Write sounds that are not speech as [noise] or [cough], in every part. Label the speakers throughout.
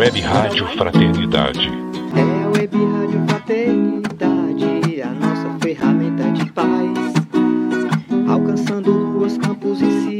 Speaker 1: Web Rádio Fraternidade.
Speaker 2: É a Web Rádio Fraternidade, a nossa ferramenta de paz. Alcançando ruas, campos e cidades,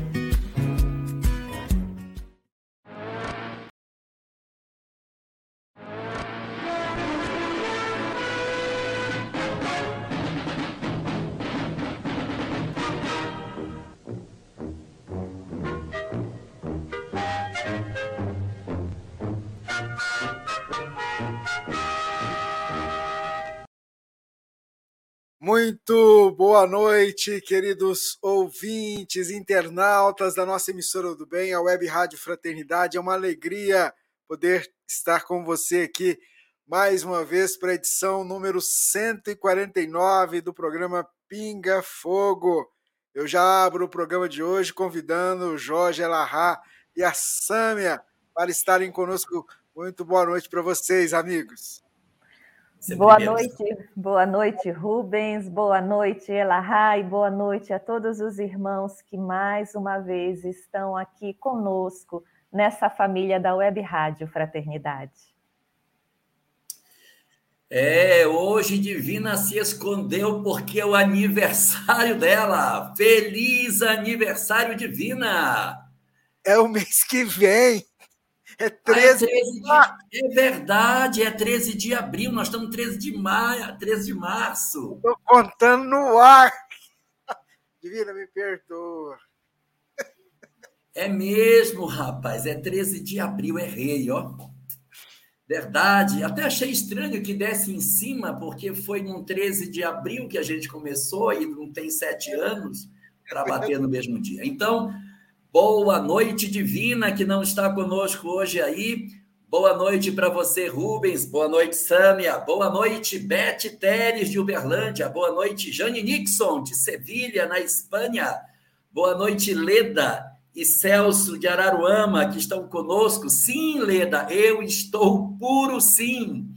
Speaker 3: Muito boa noite, queridos ouvintes, internautas da nossa emissora do bem, a Web Rádio Fraternidade. É uma alegria poder estar com você aqui mais uma vez para a edição número 149 do programa Pinga Fogo. Eu já abro o programa de hoje convidando o Jorge Elahá e a Sâmia para estarem conosco. Muito boa noite para vocês, amigos.
Speaker 4: Boa noite, boa noite, Rubens, boa noite, Elahá, e boa noite a todos os irmãos que mais uma vez estão aqui conosco nessa família da Web Rádio Fraternidade.
Speaker 5: É, hoje Divina se escondeu porque é o aniversário dela. Feliz aniversário, Divina!
Speaker 3: É o mês que vem. É 13,
Speaker 5: ah, é, 13 de... é verdade, é 13 de abril, nós estamos 13 de maio, 13 de março.
Speaker 3: Estou contando no ar. [laughs] Divina, me perdoa.
Speaker 5: É mesmo, rapaz, é 13 de abril, errei, ó. Verdade, até achei estranho que desse em cima, porque foi num 13 de abril que a gente começou e não tem sete anos para bater no mesmo dia. Então, Boa noite, Divina, que não está conosco hoje aí. Boa noite para você, Rubens. Boa noite, Sâmia. Boa noite, Beth Teres, de Uberlândia. Boa noite, Jane Nixon, de Sevilha, na Espanha. Boa noite, Leda e Celso, de Araruama, que estão conosco. Sim, Leda, eu estou puro sim.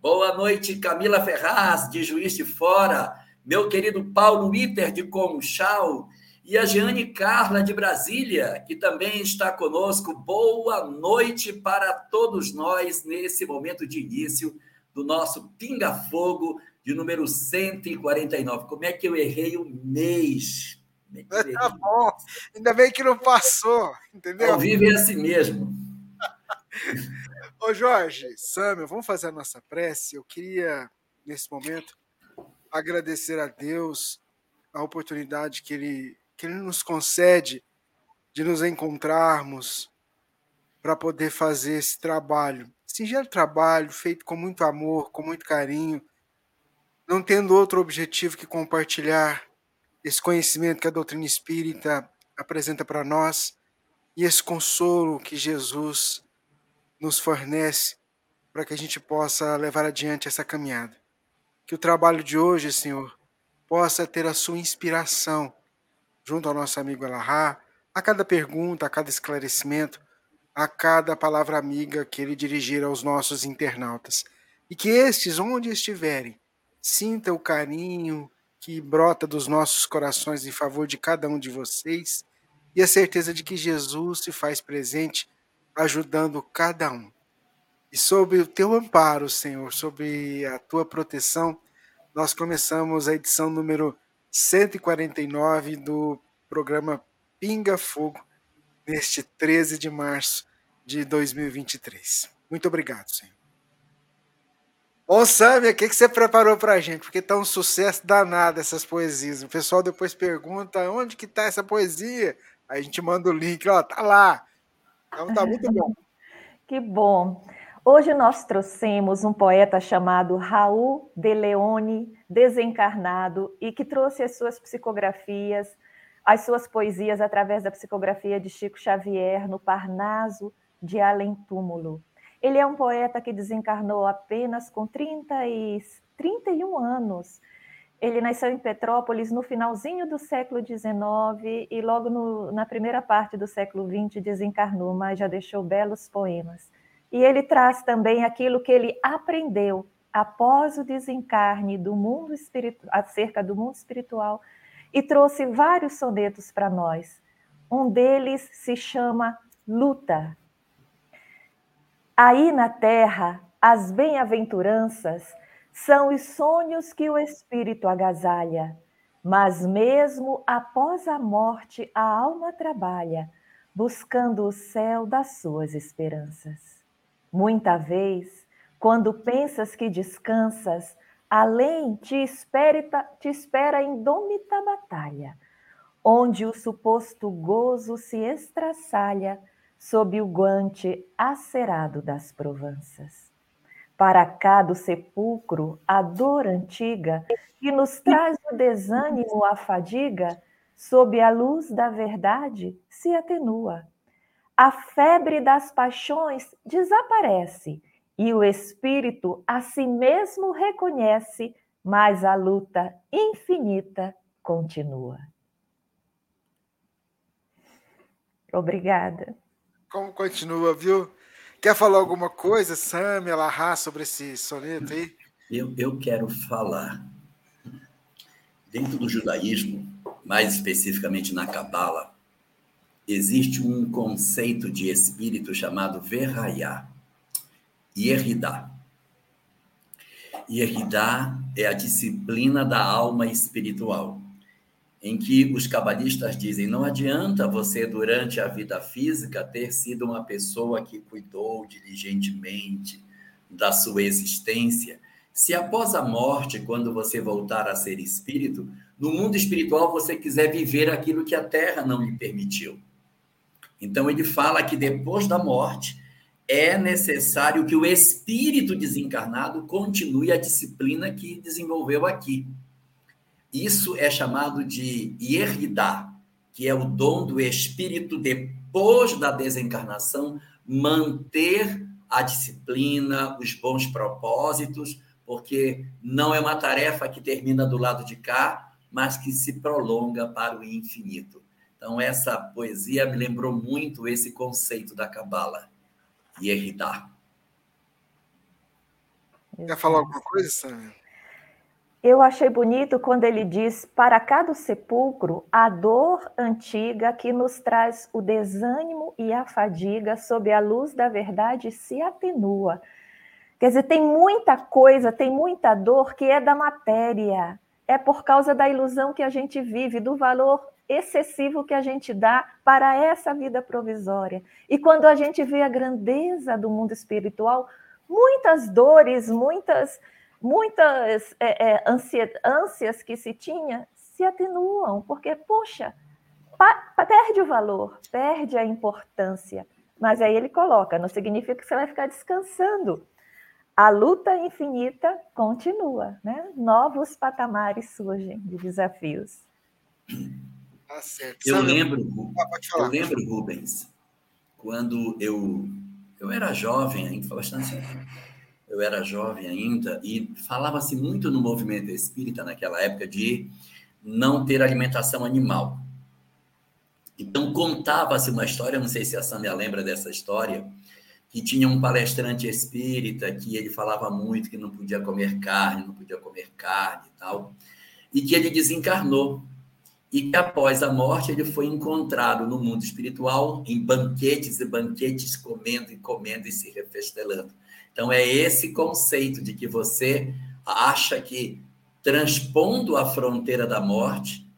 Speaker 5: Boa noite, Camila Ferraz, de Juiz de Fora. Meu querido Paulo Iter, de Conchal e a Jeane Carla de Brasília, que também está conosco. Boa noite para todos nós nesse momento de início do nosso Pinga Fogo de número 149. Como é que eu errei o mês?
Speaker 3: É tá bom, ainda bem que não passou, entendeu?
Speaker 5: Ao vivo é assim mesmo.
Speaker 3: Ô Jorge, Samuel, vamos fazer a nossa prece. Eu queria, nesse momento, agradecer a Deus a oportunidade que Ele que Ele nos concede de nos encontrarmos para poder fazer esse trabalho. Singelo trabalho feito com muito amor, com muito carinho, não tendo outro objetivo que compartilhar esse conhecimento que a doutrina espírita apresenta para nós e esse consolo que Jesus nos fornece para que a gente possa levar adiante essa caminhada. Que o trabalho de hoje, Senhor, possa ter a sua inspiração junto ao nosso amigo Elahá, a cada pergunta, a cada esclarecimento, a cada palavra amiga que ele dirigir aos nossos internautas. E que estes, onde estiverem, sintam o carinho que brota dos nossos corações em favor de cada um de vocês e a certeza de que Jesus se faz presente ajudando cada um. E sob o teu amparo, Senhor, sob a tua proteção, nós começamos a edição número 149 do programa Pinga Fogo, neste 13 de março de 2023. Muito obrigado, Senhor. Ô, Samia, o que, que você preparou pra gente? Porque tá um sucesso danado essas poesias. O pessoal depois pergunta onde que tá essa poesia. A gente manda o link, ó, tá lá. Então tá muito bom. [laughs]
Speaker 4: que bom. Hoje nós trouxemos um poeta chamado Raul de Leone, desencarnado, e que trouxe as suas psicografias, as suas poesias através da psicografia de Chico Xavier no Parnaso de Além Túmulo. Ele é um poeta que desencarnou apenas com 30 e 31 anos. Ele nasceu em Petrópolis no finalzinho do século XIX e logo no, na primeira parte do século XX desencarnou, mas já deixou belos poemas. E ele traz também aquilo que ele aprendeu após o desencarne do mundo espiritual, acerca do mundo espiritual, e trouxe vários sonetos para nós. Um deles se chama Luta, Aí na terra, as bem-aventuranças são os sonhos que o espírito agasalha, mas mesmo após a morte, a alma trabalha, buscando o céu das suas esperanças. Muita vez, quando pensas que descansas, além te espera, te espera indômita batalha, onde o suposto gozo se estraçalha sob o guante acerado das provanças. Para cá do sepulcro, a dor antiga, que nos traz o desânimo, a fadiga, sob a luz da verdade, se atenua. A febre das paixões desaparece e o espírito a si mesmo reconhece, mas a luta infinita continua. Obrigada.
Speaker 3: Como continua, viu? Quer falar alguma coisa, Sam, Alahá, sobre esse soneto aí?
Speaker 5: Eu, eu quero falar. Dentro do judaísmo, mais especificamente na Cabala, existe um conceito de espírito chamado Verraiá, Yeridá. Yeridá é a disciplina da alma espiritual em que os cabalistas dizem: não adianta você, durante a vida física, ter sido uma pessoa que cuidou diligentemente da sua existência, se após a morte, quando você voltar a ser espírito, no mundo espiritual você quiser viver aquilo que a terra não lhe permitiu. Então ele fala que depois da morte é necessário que o espírito desencarnado continue a disciplina que desenvolveu aqui. Isso é chamado de Yeridá, que é o dom do espírito depois da desencarnação, manter a disciplina, os bons propósitos, porque não é uma tarefa que termina do lado de cá, mas que se prolonga para o infinito. Então, essa poesia me lembrou muito esse conceito da Cabala, Yeridá.
Speaker 3: Quer falar alguma coisa, Sânia?
Speaker 4: Eu achei bonito quando ele diz: Para cada sepulcro, a dor antiga que nos traz o desânimo e a fadiga, sob a luz da verdade, se atenua. Quer dizer, tem muita coisa, tem muita dor que é da matéria, é por causa da ilusão que a gente vive, do valor excessivo que a gente dá para essa vida provisória. E quando a gente vê a grandeza do mundo espiritual, muitas dores, muitas muitas é, é, ânsias que se tinha se atenuam, porque, poxa, perde o valor, perde a importância. Mas aí ele coloca, não significa que você vai ficar descansando. A luta infinita continua, né? Novos patamares surgem de desafios.
Speaker 5: Tá eu lembro, ah, eu lembro, Rubens, quando eu eu era jovem ainda, bastante eu era jovem ainda e falava-se muito no movimento espírita naquela época de não ter alimentação animal. Então contava-se uma história, não sei se a Sâmia lembra dessa história, que tinha um palestrante espírita que ele falava muito que não podia comer carne, não podia comer carne e tal, e que ele desencarnou. E que após a morte ele foi encontrado no mundo espiritual em banquetes e banquetes, comendo e comendo e se refestelando. Então, é esse conceito de que você acha que, transpondo a fronteira da morte,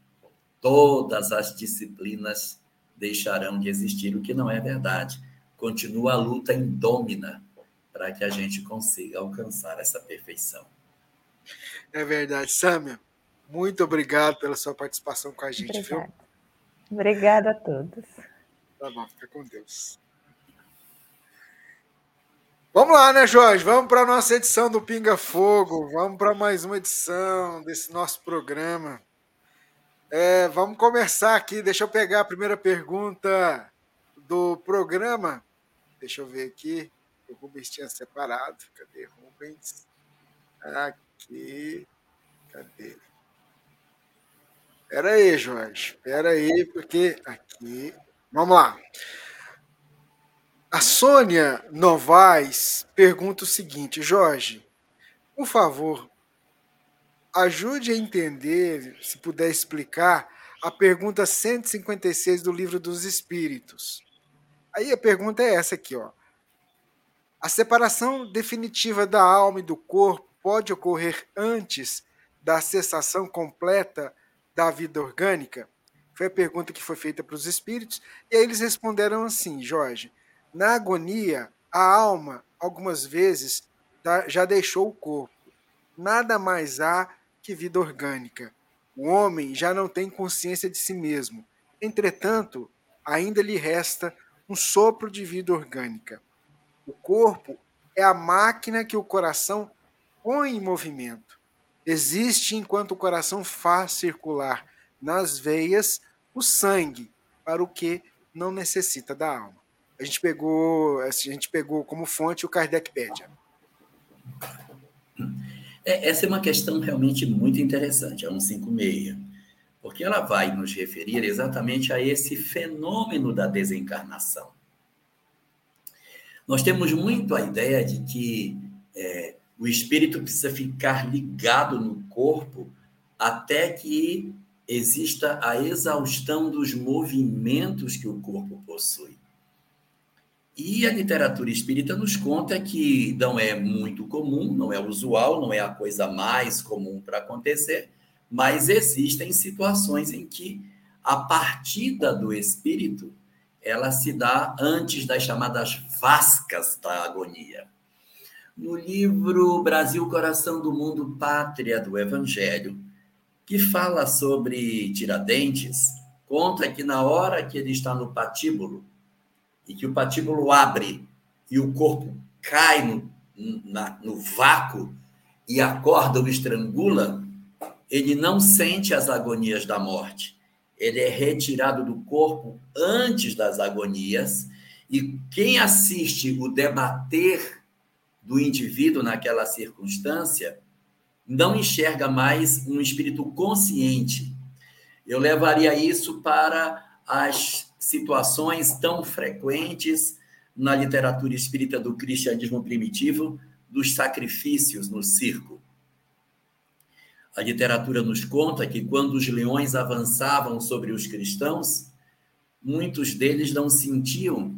Speaker 5: todas as disciplinas deixarão de existir, o que não é verdade. Continua a luta indômina para que a gente consiga alcançar essa perfeição.
Speaker 3: É verdade. Sâmia, muito obrigado pela sua participação com a gente,
Speaker 4: Obrigada.
Speaker 3: viu?
Speaker 4: Obrigada a todos.
Speaker 3: Tá bom, fica com Deus. Vamos lá, né, Jorge? Vamos para a nossa edição do Pinga Fogo. Vamos para mais uma edição desse nosso programa. É, vamos começar aqui. Deixa eu pegar a primeira pergunta do programa. Deixa eu ver aqui. O Rubens tinha separado. Cadê Rubens? Aqui. Cadê? Espera aí, Jorge. Espera aí, porque aqui. Vamos lá. A Sônia Novaes pergunta o seguinte, Jorge, por favor, ajude a entender, se puder explicar, a pergunta 156 do Livro dos Espíritos. Aí a pergunta é essa aqui, ó. A separação definitiva da alma e do corpo pode ocorrer antes da cessação completa da vida orgânica? Foi a pergunta que foi feita para os espíritos, e aí eles responderam assim, Jorge: na agonia, a alma, algumas vezes, já deixou o corpo. Nada mais há que vida orgânica. O homem já não tem consciência de si mesmo. Entretanto, ainda lhe resta um sopro de vida orgânica. O corpo é a máquina que o coração põe em movimento. Existe enquanto o coração faz circular nas veias o sangue para o que não necessita da alma a gente pegou, a gente pegou como fonte o Kardecpedia.
Speaker 5: É, essa é uma questão realmente muito interessante, a 156, porque ela vai nos referir exatamente a esse fenômeno da desencarnação. Nós temos muito a ideia de que é, o espírito precisa ficar ligado no corpo até que exista a exaustão dos movimentos que o corpo possui. E a literatura espírita nos conta que não é muito comum, não é usual, não é a coisa mais comum para acontecer, mas existem situações em que a partida do espírito ela se dá antes das chamadas vascas da agonia. No livro Brasil, Coração do Mundo, Pátria do Evangelho, que fala sobre Tiradentes, conta que na hora que ele está no patíbulo, e que o patíbulo abre e o corpo cai no, na, no vácuo e a corda o estrangula, ele não sente as agonias da morte. Ele é retirado do corpo antes das agonias e quem assiste o debater do indivíduo naquela circunstância não enxerga mais um espírito consciente. Eu levaria isso para as situações tão frequentes na literatura espírita do cristianismo primitivo dos sacrifícios no circo. A literatura nos conta que quando os leões avançavam sobre os cristãos, muitos deles não sentiam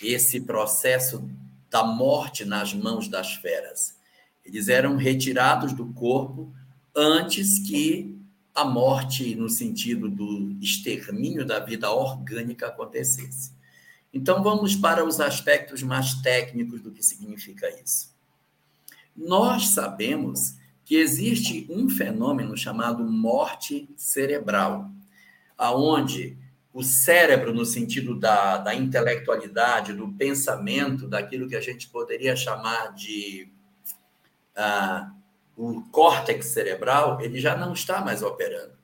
Speaker 5: esse processo da morte nas mãos das feras. Eles eram retirados do corpo antes que a morte no sentido do extermínio da vida orgânica acontecesse. Então vamos para os aspectos mais técnicos do que significa isso. Nós sabemos que existe um fenômeno chamado morte cerebral, aonde o cérebro, no sentido da, da intelectualidade, do pensamento, daquilo que a gente poderia chamar de ah, o córtex cerebral, ele já não está mais operando.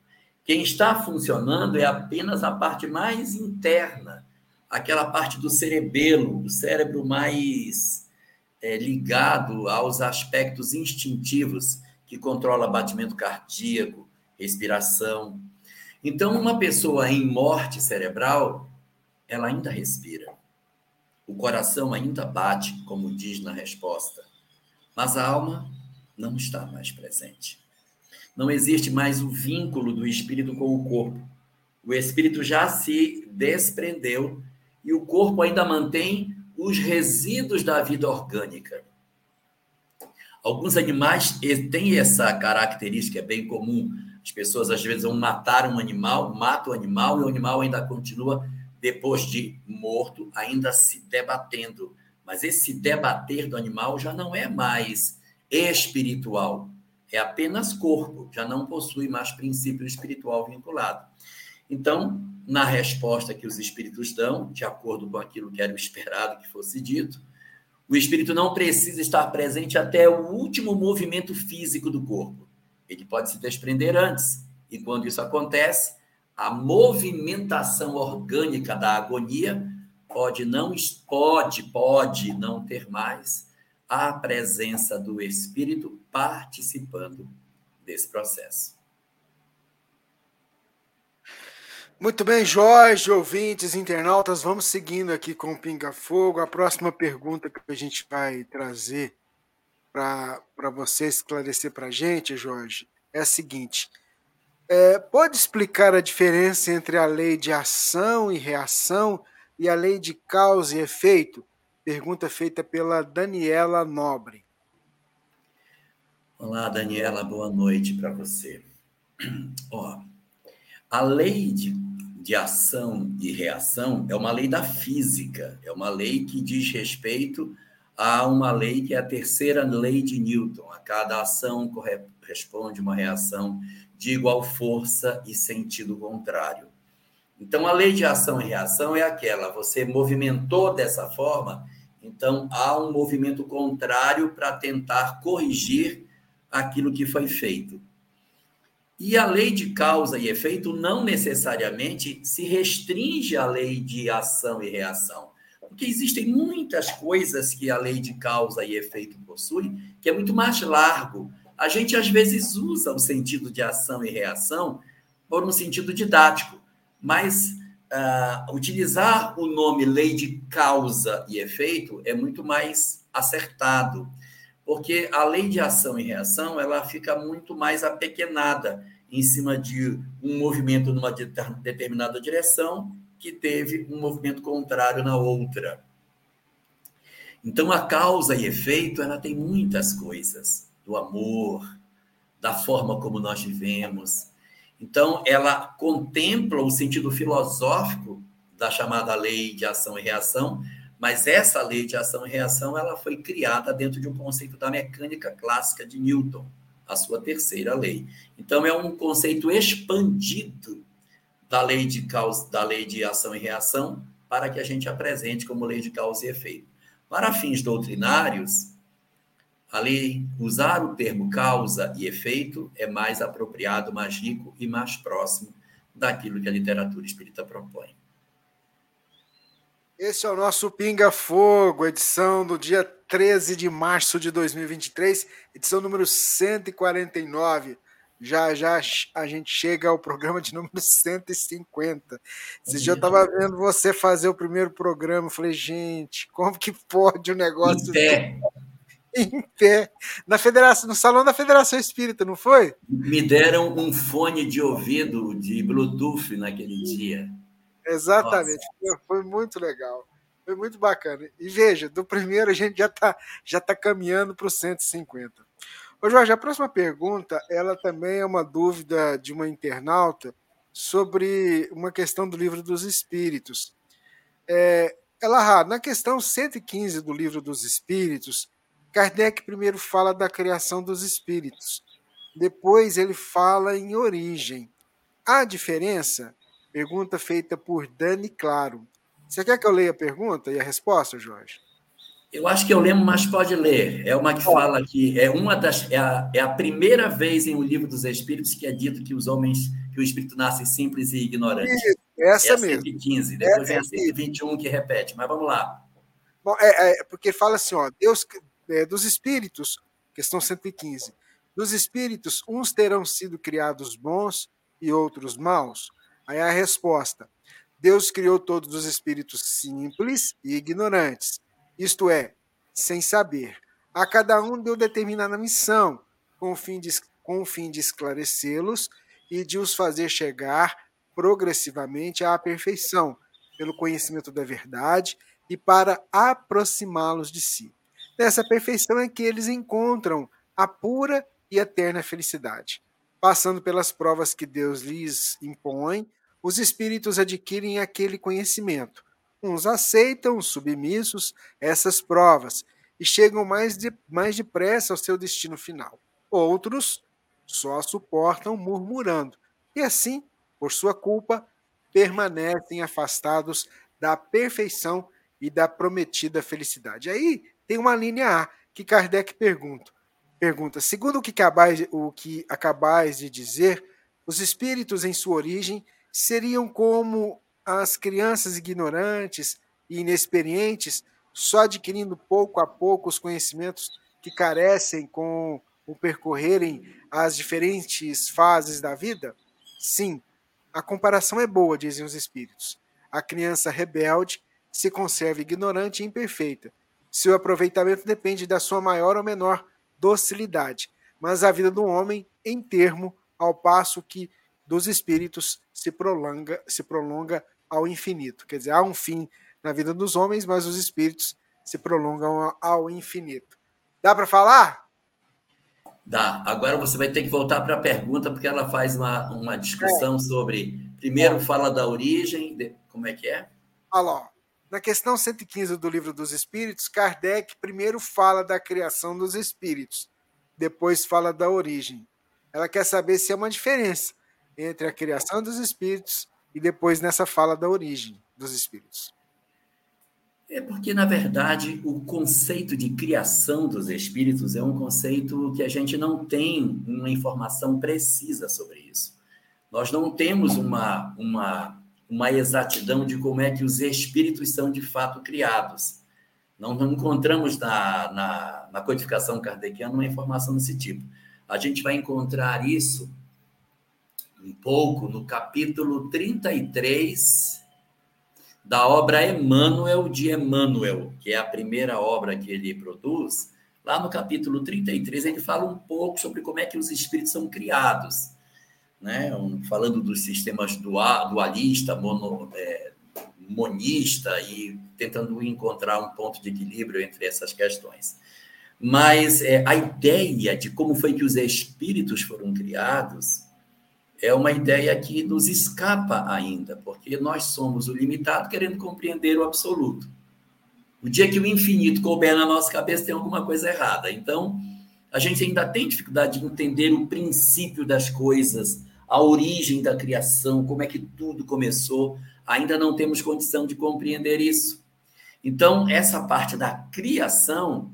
Speaker 5: Quem está funcionando é apenas a parte mais interna, aquela parte do cerebelo, o cérebro mais é, ligado aos aspectos instintivos que controla batimento cardíaco, respiração. Então, uma pessoa em morte cerebral, ela ainda respira. O coração ainda bate, como diz na resposta. Mas a alma não está mais presente. Não existe mais o vínculo do espírito com o corpo. O espírito já se desprendeu e o corpo ainda mantém os resíduos da vida orgânica. Alguns animais têm essa característica, é bem comum. As pessoas às vezes vão matar um animal, matam o animal e o animal ainda continua, depois de morto, ainda se debatendo Mas esse debater do animal já não é mais espiritual, é apenas corpo, já não possui mais princípio espiritual vinculado. Então, na resposta que os espíritos dão, de acordo com aquilo que era esperado que fosse dito, o espírito não precisa estar presente até o último movimento físico do corpo. Ele pode se desprender antes. E quando isso acontece, a movimentação orgânica da agonia pode não pode pode não ter mais a presença do espírito participando desse processo.
Speaker 3: Muito bem, Jorge, ouvintes, internautas, vamos seguindo aqui com o Pinga Fogo. A próxima pergunta que a gente vai trazer para você esclarecer para a gente, Jorge, é a seguinte: é, pode explicar a diferença entre a lei de ação e reação e a lei de causa e efeito? Pergunta feita pela Daniela Nobre.
Speaker 5: Olá, Daniela, boa noite para você. Ó, a lei de, de ação e reação é uma lei da física, é uma lei que diz respeito a uma lei que é a terceira lei de Newton. A cada ação corresponde uma reação de igual força e sentido contrário. Então, a lei de ação e reação é aquela: você movimentou dessa forma, então há um movimento contrário para tentar corrigir aquilo que foi feito. E a lei de causa e efeito não necessariamente se restringe à lei de ação e reação, porque existem muitas coisas que a lei de causa e efeito possui que é muito mais largo. A gente às vezes usa o sentido de ação e reação por um sentido didático, mas uh, utilizar o nome lei de causa e efeito é muito mais acertado porque a lei de ação e reação ela fica muito mais apequenada em cima de um movimento numa determinada direção que teve um movimento contrário na outra. Então a causa e efeito ela tem muitas coisas do amor, da forma como nós vivemos. Então ela contempla o sentido filosófico da chamada lei de ação e reação, mas essa lei de ação e reação ela foi criada dentro de um conceito da mecânica clássica de Newton, a sua terceira lei. Então é um conceito expandido da lei de causa, da lei de ação e reação, para que a gente apresente como lei de causa e efeito. Para fins doutrinários, a lei usar o termo causa e efeito é mais apropriado, mais rico e mais próximo daquilo que a literatura espírita propõe.
Speaker 3: Esse é o nosso Pinga Fogo, edição do dia 13 de março de 2023, edição número 149. Já já a gente chega ao programa de número 150. Esse dia eu estava vendo você fazer o primeiro programa, eu falei, gente, como que pode o um negócio
Speaker 5: em pé.
Speaker 3: em pé na federação, no salão da Federação Espírita, não foi?
Speaker 5: Me deram um fone de ouvido de Bluetooth naquele dia.
Speaker 3: Exatamente. Foi, foi muito legal. Foi muito bacana. E veja, do primeiro a gente já está já tá caminhando para o 150. Ô Jorge, a próxima pergunta, ela também é uma dúvida de uma internauta sobre uma questão do livro dos Espíritos. É, ela, na questão 115 do livro dos Espíritos, Kardec primeiro fala da criação dos espíritos, depois ele fala em origem. Há diferença? Pergunta feita por Dani Claro. Você quer que eu leia a pergunta e a resposta, Jorge?
Speaker 5: Eu acho que eu lembro, mas pode ler. É uma que fala que é uma das é a, é a primeira vez em O Livro dos Espíritos que é dito que os homens que o espírito nasce simples e ignorante. Isso,
Speaker 3: essa
Speaker 5: é a
Speaker 3: mesmo.
Speaker 5: 115, depois é, é a 121 que repete, mas vamos lá.
Speaker 3: Bom, é, é porque fala assim, ó, Deus é, dos espíritos, questão 115. Dos espíritos, uns terão sido criados bons e outros maus. Aí a resposta: Deus criou todos os espíritos simples e ignorantes, isto é, sem saber. A cada um deu determinada missão, com o fim de, com o fim de esclarecê-los e de os fazer chegar progressivamente à perfeição, pelo conhecimento da verdade e para aproximá-los de si. Nessa perfeição é que eles encontram a pura e eterna felicidade. Passando pelas provas que Deus lhes impõe, os espíritos adquirem aquele conhecimento, Uns aceitam, submissos, essas provas e chegam mais, de, mais depressa ao seu destino final. Outros só suportam murmurando e, assim, por sua culpa, permanecem afastados da perfeição e da prometida felicidade. Aí tem uma linha A que Kardec pergunta: pergunta segundo o que, acabais, o que acabais de dizer, os espíritos em sua origem seriam como as crianças ignorantes e inexperientes, só adquirindo pouco a pouco os conhecimentos que carecem com o percorrerem as diferentes fases da vida? Sim, a comparação é boa, dizem os espíritos. A criança rebelde se conserva ignorante e imperfeita. Seu aproveitamento depende da sua maior ou menor docilidade, mas a vida do homem em termo, ao passo que dos espíritos se prolonga, se prolonga ao infinito. Quer dizer, há um fim na vida dos homens, mas os espíritos se prolongam ao infinito. Dá para falar?
Speaker 5: Dá. Agora você vai ter que voltar para a pergunta, porque ela faz uma, uma discussão é. sobre. Primeiro fala da origem, de, como é que é?
Speaker 3: Olha lá. Na questão 115 do Livro dos Espíritos, Kardec primeiro fala da criação dos espíritos, depois fala da origem. Ela quer saber se há uma diferença entre a criação dos espíritos e depois nessa fala da origem dos espíritos.
Speaker 5: É porque, na verdade, o conceito de criação dos espíritos é um conceito que a gente não tem uma informação precisa sobre isso. Nós não temos uma, uma, uma exatidão de como é que os espíritos são de fato criados. Não, não encontramos na, na, na codificação kardeciana uma informação desse tipo. A gente vai encontrar isso um pouco no capítulo 33 da obra Emmanuel de Emmanuel, que é a primeira obra que ele produz. Lá no capítulo 33, ele fala um pouco sobre como é que os espíritos são criados, né? falando dos sistemas dualista, mono, é, monista e tentando encontrar um ponto de equilíbrio entre essas questões. Mas é, a ideia de como foi que os espíritos foram criados é uma ideia que nos escapa ainda, porque nós somos o limitado querendo compreender o absoluto. O dia que o infinito couber na nossa cabeça, tem alguma coisa errada. Então, a gente ainda tem dificuldade de entender o princípio das coisas, a origem da criação, como é que tudo começou. Ainda não temos condição de compreender isso. Então, essa parte da criação,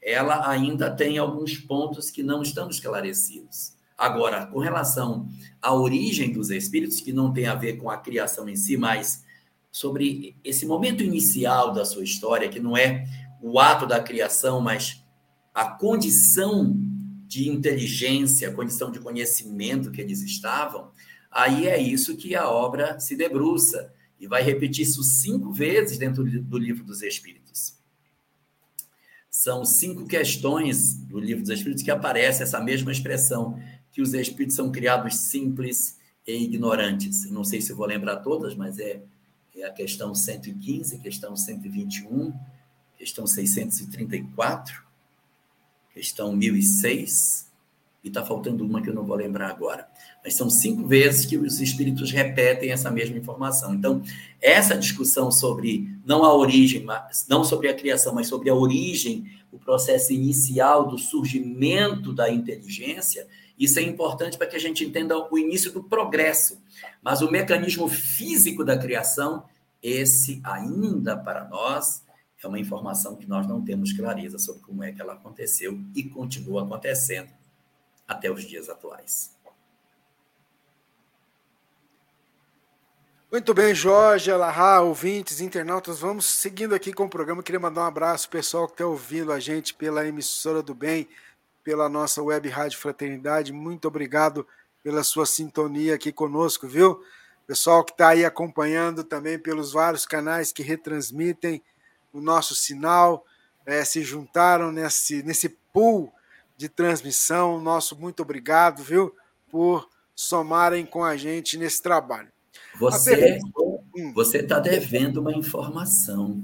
Speaker 5: ela ainda tem alguns pontos que não estão esclarecidos. Agora, com relação à origem dos espíritos, que não tem a ver com a criação em si, mas sobre esse momento inicial da sua história, que não é o ato da criação, mas a condição de inteligência, a condição de conhecimento que eles estavam, aí é isso que a obra se debruça e vai repetir isso cinco vezes dentro do livro dos Espíritos. São cinco questões do livro dos Espíritos que aparece essa mesma expressão que os espíritos são criados simples e ignorantes. Não sei se vou lembrar todas, mas é, é a questão 115, questão 121, questão 634, questão 1006, e está faltando uma que eu não vou lembrar agora. Mas são cinco vezes que os espíritos repetem essa mesma informação. Então, essa discussão sobre não a origem, não sobre a criação, mas sobre a origem, o processo inicial do surgimento da inteligência, isso é importante para que a gente entenda o início do progresso. Mas o mecanismo físico da criação, esse ainda para nós é uma informação que nós não temos clareza sobre como é que ela aconteceu e continua acontecendo até os dias atuais.
Speaker 3: Muito bem, Jorge, Alahá, ouvintes, internautas, vamos seguindo aqui com o programa. Queria mandar um abraço pessoal que está ouvindo a gente pela emissora do bem, pela nossa web Rádio Fraternidade. Muito obrigado pela sua sintonia aqui conosco, viu? Pessoal que está aí acompanhando também pelos vários canais que retransmitem o nosso sinal, é, se juntaram nesse, nesse pool de transmissão. Nosso muito obrigado, viu? Por somarem com a gente nesse trabalho.
Speaker 5: Você hum. você está devendo uma informação.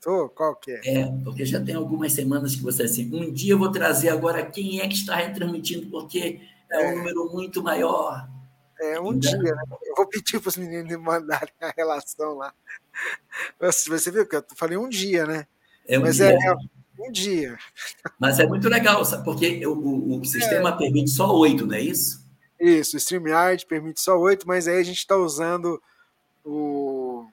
Speaker 3: Tô, qual que é?
Speaker 5: É, porque já tem algumas semanas que você assim, um dia eu vou trazer agora quem é que está retransmitindo, porque é, é. um número muito maior.
Speaker 3: É um dia, né? Eu vou pedir para os meninos me mandarem a relação lá. Você viu que eu falei um dia, né?
Speaker 5: É um
Speaker 3: Mas
Speaker 5: dia.
Speaker 3: é, é um dia.
Speaker 5: Mas é muito legal, sabe? porque o, o, o sistema permite só oito, não é isso?
Speaker 3: Isso, o StreamYard permite só oito, mas aí a gente está usando o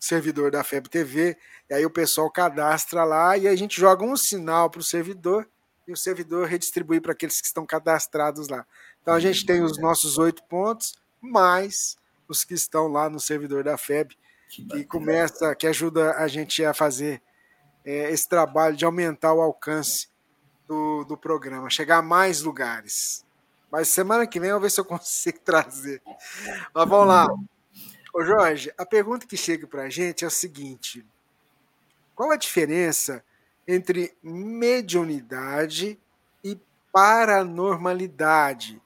Speaker 3: servidor da FEB TV, e aí o pessoal cadastra lá e a gente joga um sinal para o servidor e o servidor redistribui para aqueles que estão cadastrados lá. Então a gente tem os nossos oito pontos, mais os que estão lá no servidor da FEB,
Speaker 5: Que
Speaker 3: começa, que ajuda a gente a fazer é, esse trabalho de aumentar o alcance do, do programa, chegar a mais lugares. Mas semana que vem eu vou ver se eu [laughs] consigo trazer. Mas vamos lá. Ô Jorge, a pergunta que chega para a gente é o seguinte: qual a diferença entre mediunidade e paranormalidade?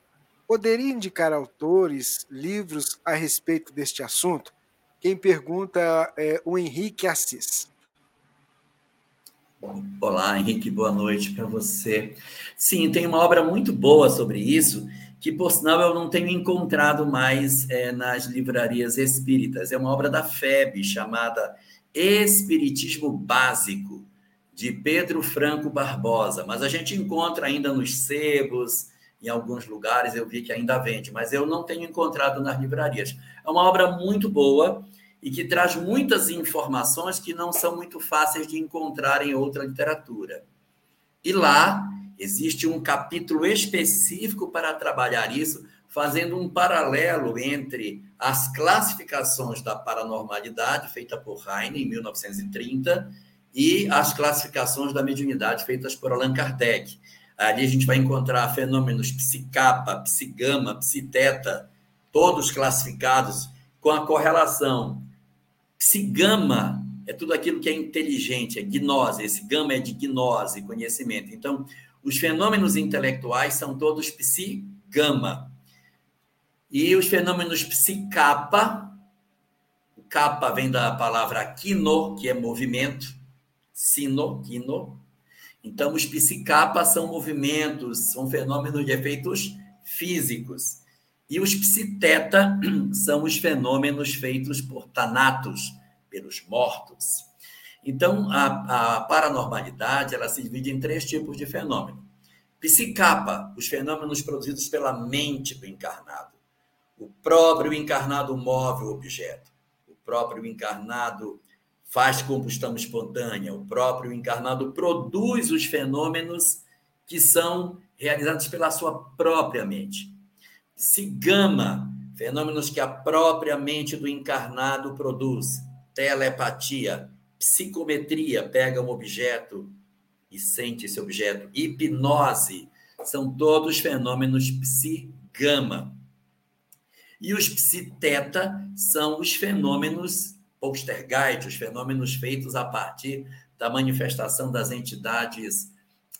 Speaker 3: Poderia indicar autores, livros a respeito deste assunto? Quem pergunta é o Henrique Assis.
Speaker 5: Olá, Henrique, boa noite para você. Sim, tem uma obra muito boa sobre isso, que por sinal eu não tenho encontrado mais é, nas livrarias espíritas. É uma obra da FEB chamada Espiritismo Básico, de Pedro Franco Barbosa. Mas a gente encontra ainda nos sebos, em alguns lugares eu vi que ainda vende, mas eu não tenho encontrado nas livrarias. É uma obra muito boa e que traz muitas informações que não são muito fáceis de encontrar em outra literatura. E lá existe um capítulo específico para trabalhar isso, fazendo um paralelo entre as classificações da paranormalidade, feita por Heine em 1930, e as classificações da mediunidade, feitas por Allan Kardec. Ali a gente vai encontrar fenômenos psicapa, psigama, psiteta, todos classificados com a correlação Psigama é tudo aquilo que é inteligente, é gnose. Esse gama é de gnose, conhecimento. Então, os fenômenos intelectuais são todos psigama. E os fenômenos psicapa, o capa vem da palavra quino, que é movimento, sino, quino. Então, os psicapa são movimentos, são fenômenos de efeitos físicos. E os psiteta [clears throat] são os fenômenos feitos por tanatos, pelos mortos. Então, a, a, paranormalidade ela se divide em três tipos de fenômeno. Psicapa, os fenômenos produzidos pela mente do encarnado. O próprio encarnado move o objeto. O próprio encarnado faz combustão espontânea. O próprio encarnado produz os fenômenos que são realizados pela sua própria mente. Psigama, fenômenos que a própria mente do encarnado produz. Telepatia, psicometria, pega um objeto e sente esse objeto. Hipnose, são todos fenômenos psigama. E os psiteta são os fenômenos poltergeist, os fenômenos feitos a partir da manifestação das entidades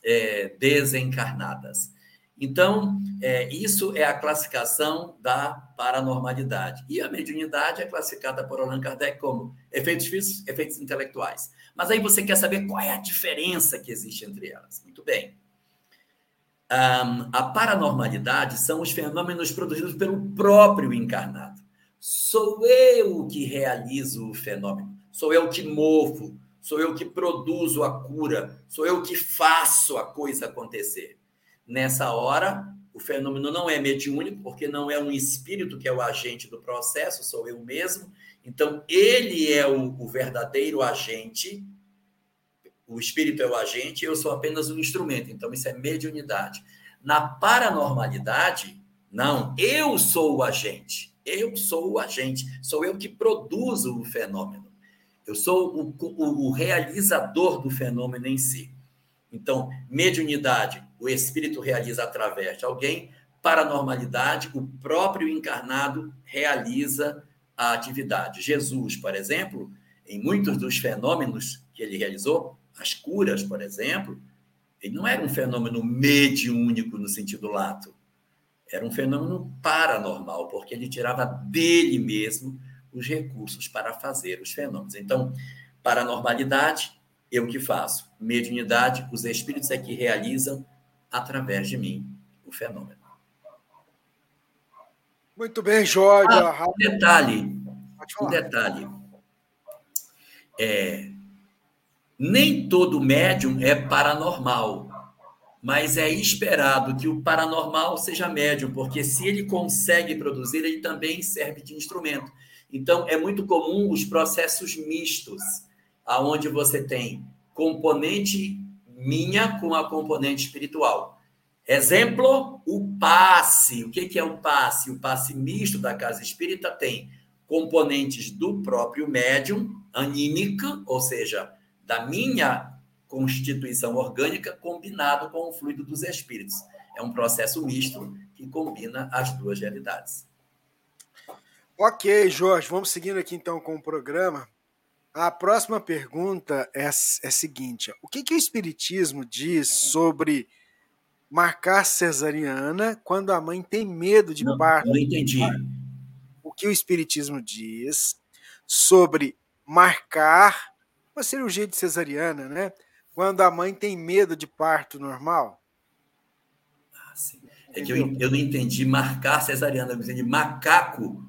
Speaker 5: é, desencarnadas. Então, é, isso é a classificação da paranormalidade. E a mediunidade é classificada por Allan Kardec como efeitos físicos, efeitos intelectuais. Mas aí você quer saber qual é a diferença que existe entre elas. Muito bem. Um, a paranormalidade são os fenômenos produzidos pelo próprio encarnado. Sou eu que realizo o fenômeno, sou eu que movo, sou eu que produzo a cura, sou eu que faço a coisa acontecer. Nessa hora, o fenômeno não é mediúnico, porque não é um espírito que é o agente do processo, sou eu mesmo. Então, ele é o, o verdadeiro agente, o espírito é o agente, eu sou apenas um instrumento. Então, isso é mediunidade. Na paranormalidade, não, eu sou o agente. Eu sou o agente, sou eu que produzo o fenômeno. Eu sou o, o, o realizador do fenômeno em si. Então, mediunidade, o espírito realiza através de alguém, paranormalidade, o próprio encarnado realiza a atividade. Jesus, por exemplo, em muitos dos fenômenos que ele realizou, as curas, por exemplo, ele não era um fenômeno mediúnico no sentido lato. Era um fenômeno paranormal, porque ele tirava dele mesmo os recursos para fazer os fenômenos. Então, paranormalidade, eu que faço. Mediunidade, os espíritos é que realizam através de mim o fenômeno.
Speaker 3: Muito bem, Jorge.
Speaker 5: Ah, um detalhe. Um detalhe. É, nem todo médium é paranormal, mas é esperado que o paranormal seja médium, porque se ele consegue produzir, ele também serve de instrumento. Então, é muito comum os processos mistos, aonde você tem componente minha com a componente espiritual. Exemplo, o passe. O que é o passe? O passe misto da casa espírita tem componentes do próprio médium, anímica, ou seja, da minha constituição orgânica, combinado com o fluido dos espíritos. É um processo misto que combina as duas realidades.
Speaker 3: Ok, Jorge, vamos seguindo aqui então com o programa. A próxima pergunta é, é a seguinte: o que, que o Espiritismo diz sobre marcar cesariana quando a mãe tem medo de
Speaker 5: não,
Speaker 3: parto?
Speaker 5: Não entendi.
Speaker 3: O que o Espiritismo diz sobre marcar uma cirurgia de cesariana, né? Quando a mãe tem medo de parto normal?
Speaker 5: Ah, sim. É que eu, eu não entendi marcar cesariana, eu entendi macaco.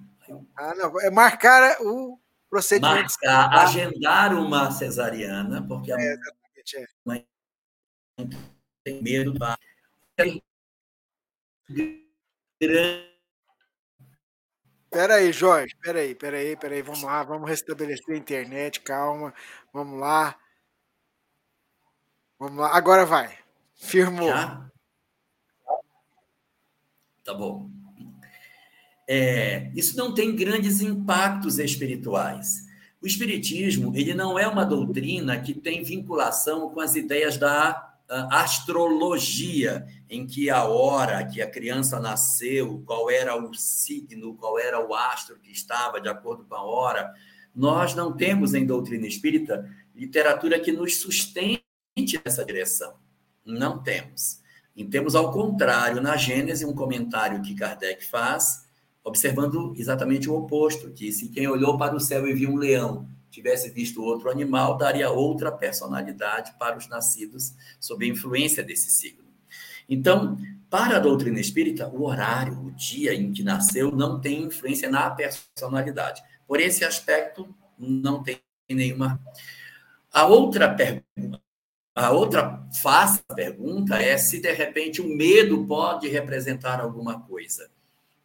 Speaker 3: Ah, não. É marcar o procedimento.
Speaker 5: Marcar, agendar uma cesariana, porque a é, mãe tem medo do parto.
Speaker 3: Peraí, Jorge, peraí, peraí, peraí, vamos lá, vamos restabelecer a internet, calma, vamos lá. Vamos lá, agora vai. Firmou. Já?
Speaker 5: Tá bom. É, isso não tem grandes impactos espirituais. O espiritismo ele não é uma doutrina que tem vinculação com as ideias da astrologia, em que a hora que a criança nasceu, qual era o signo, qual era o astro que estava de acordo com a hora. Nós não temos em doutrina espírita literatura que nos sustente nessa direção. Não temos. E temos, ao contrário, na Gênese, um comentário que Kardec faz, observando exatamente o oposto, que se quem olhou para o céu e viu um leão tivesse visto outro animal, daria outra personalidade para os nascidos sob a influência desse signo. Então, para a doutrina espírita, o horário, o dia em que nasceu, não tem influência na personalidade. Por esse aspecto, não tem nenhuma. A outra pergunta, a outra face da pergunta é se de repente o medo pode representar alguma coisa.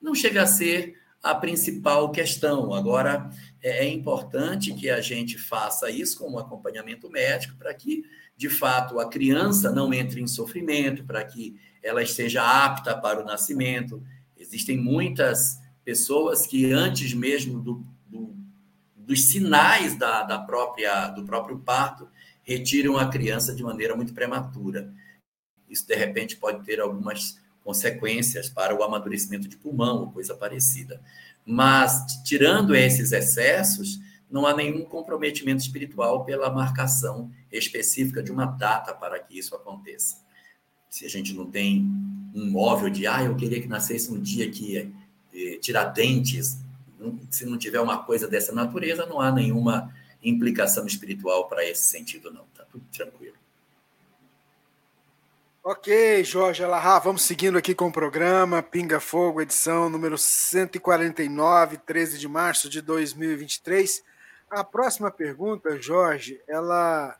Speaker 5: Não chega a ser a principal questão. Agora, é, é importante que a gente faça isso com um acompanhamento médico para que, de fato, a criança não entre em sofrimento, para que ela esteja apta para o nascimento. Existem muitas pessoas que, antes mesmo do, do, dos sinais da, da própria, do próprio parto, retiram a criança de maneira muito prematura. Isso, de repente, pode ter algumas consequências para o amadurecimento de pulmão ou coisa parecida. Mas, tirando esses excessos, não há nenhum comprometimento espiritual pela marcação específica de uma data para que isso aconteça. Se a gente não tem um móvel de, ah, eu queria que nascesse um dia que eh, Tiradentes, se não tiver uma coisa dessa natureza, não há nenhuma implicação espiritual para esse sentido, não. Está tudo tranquilo.
Speaker 3: Ok, Jorge Alahá, vamos seguindo aqui com o programa Pinga Fogo, edição número 149, 13 de março de 2023. A próxima pergunta, Jorge, ela,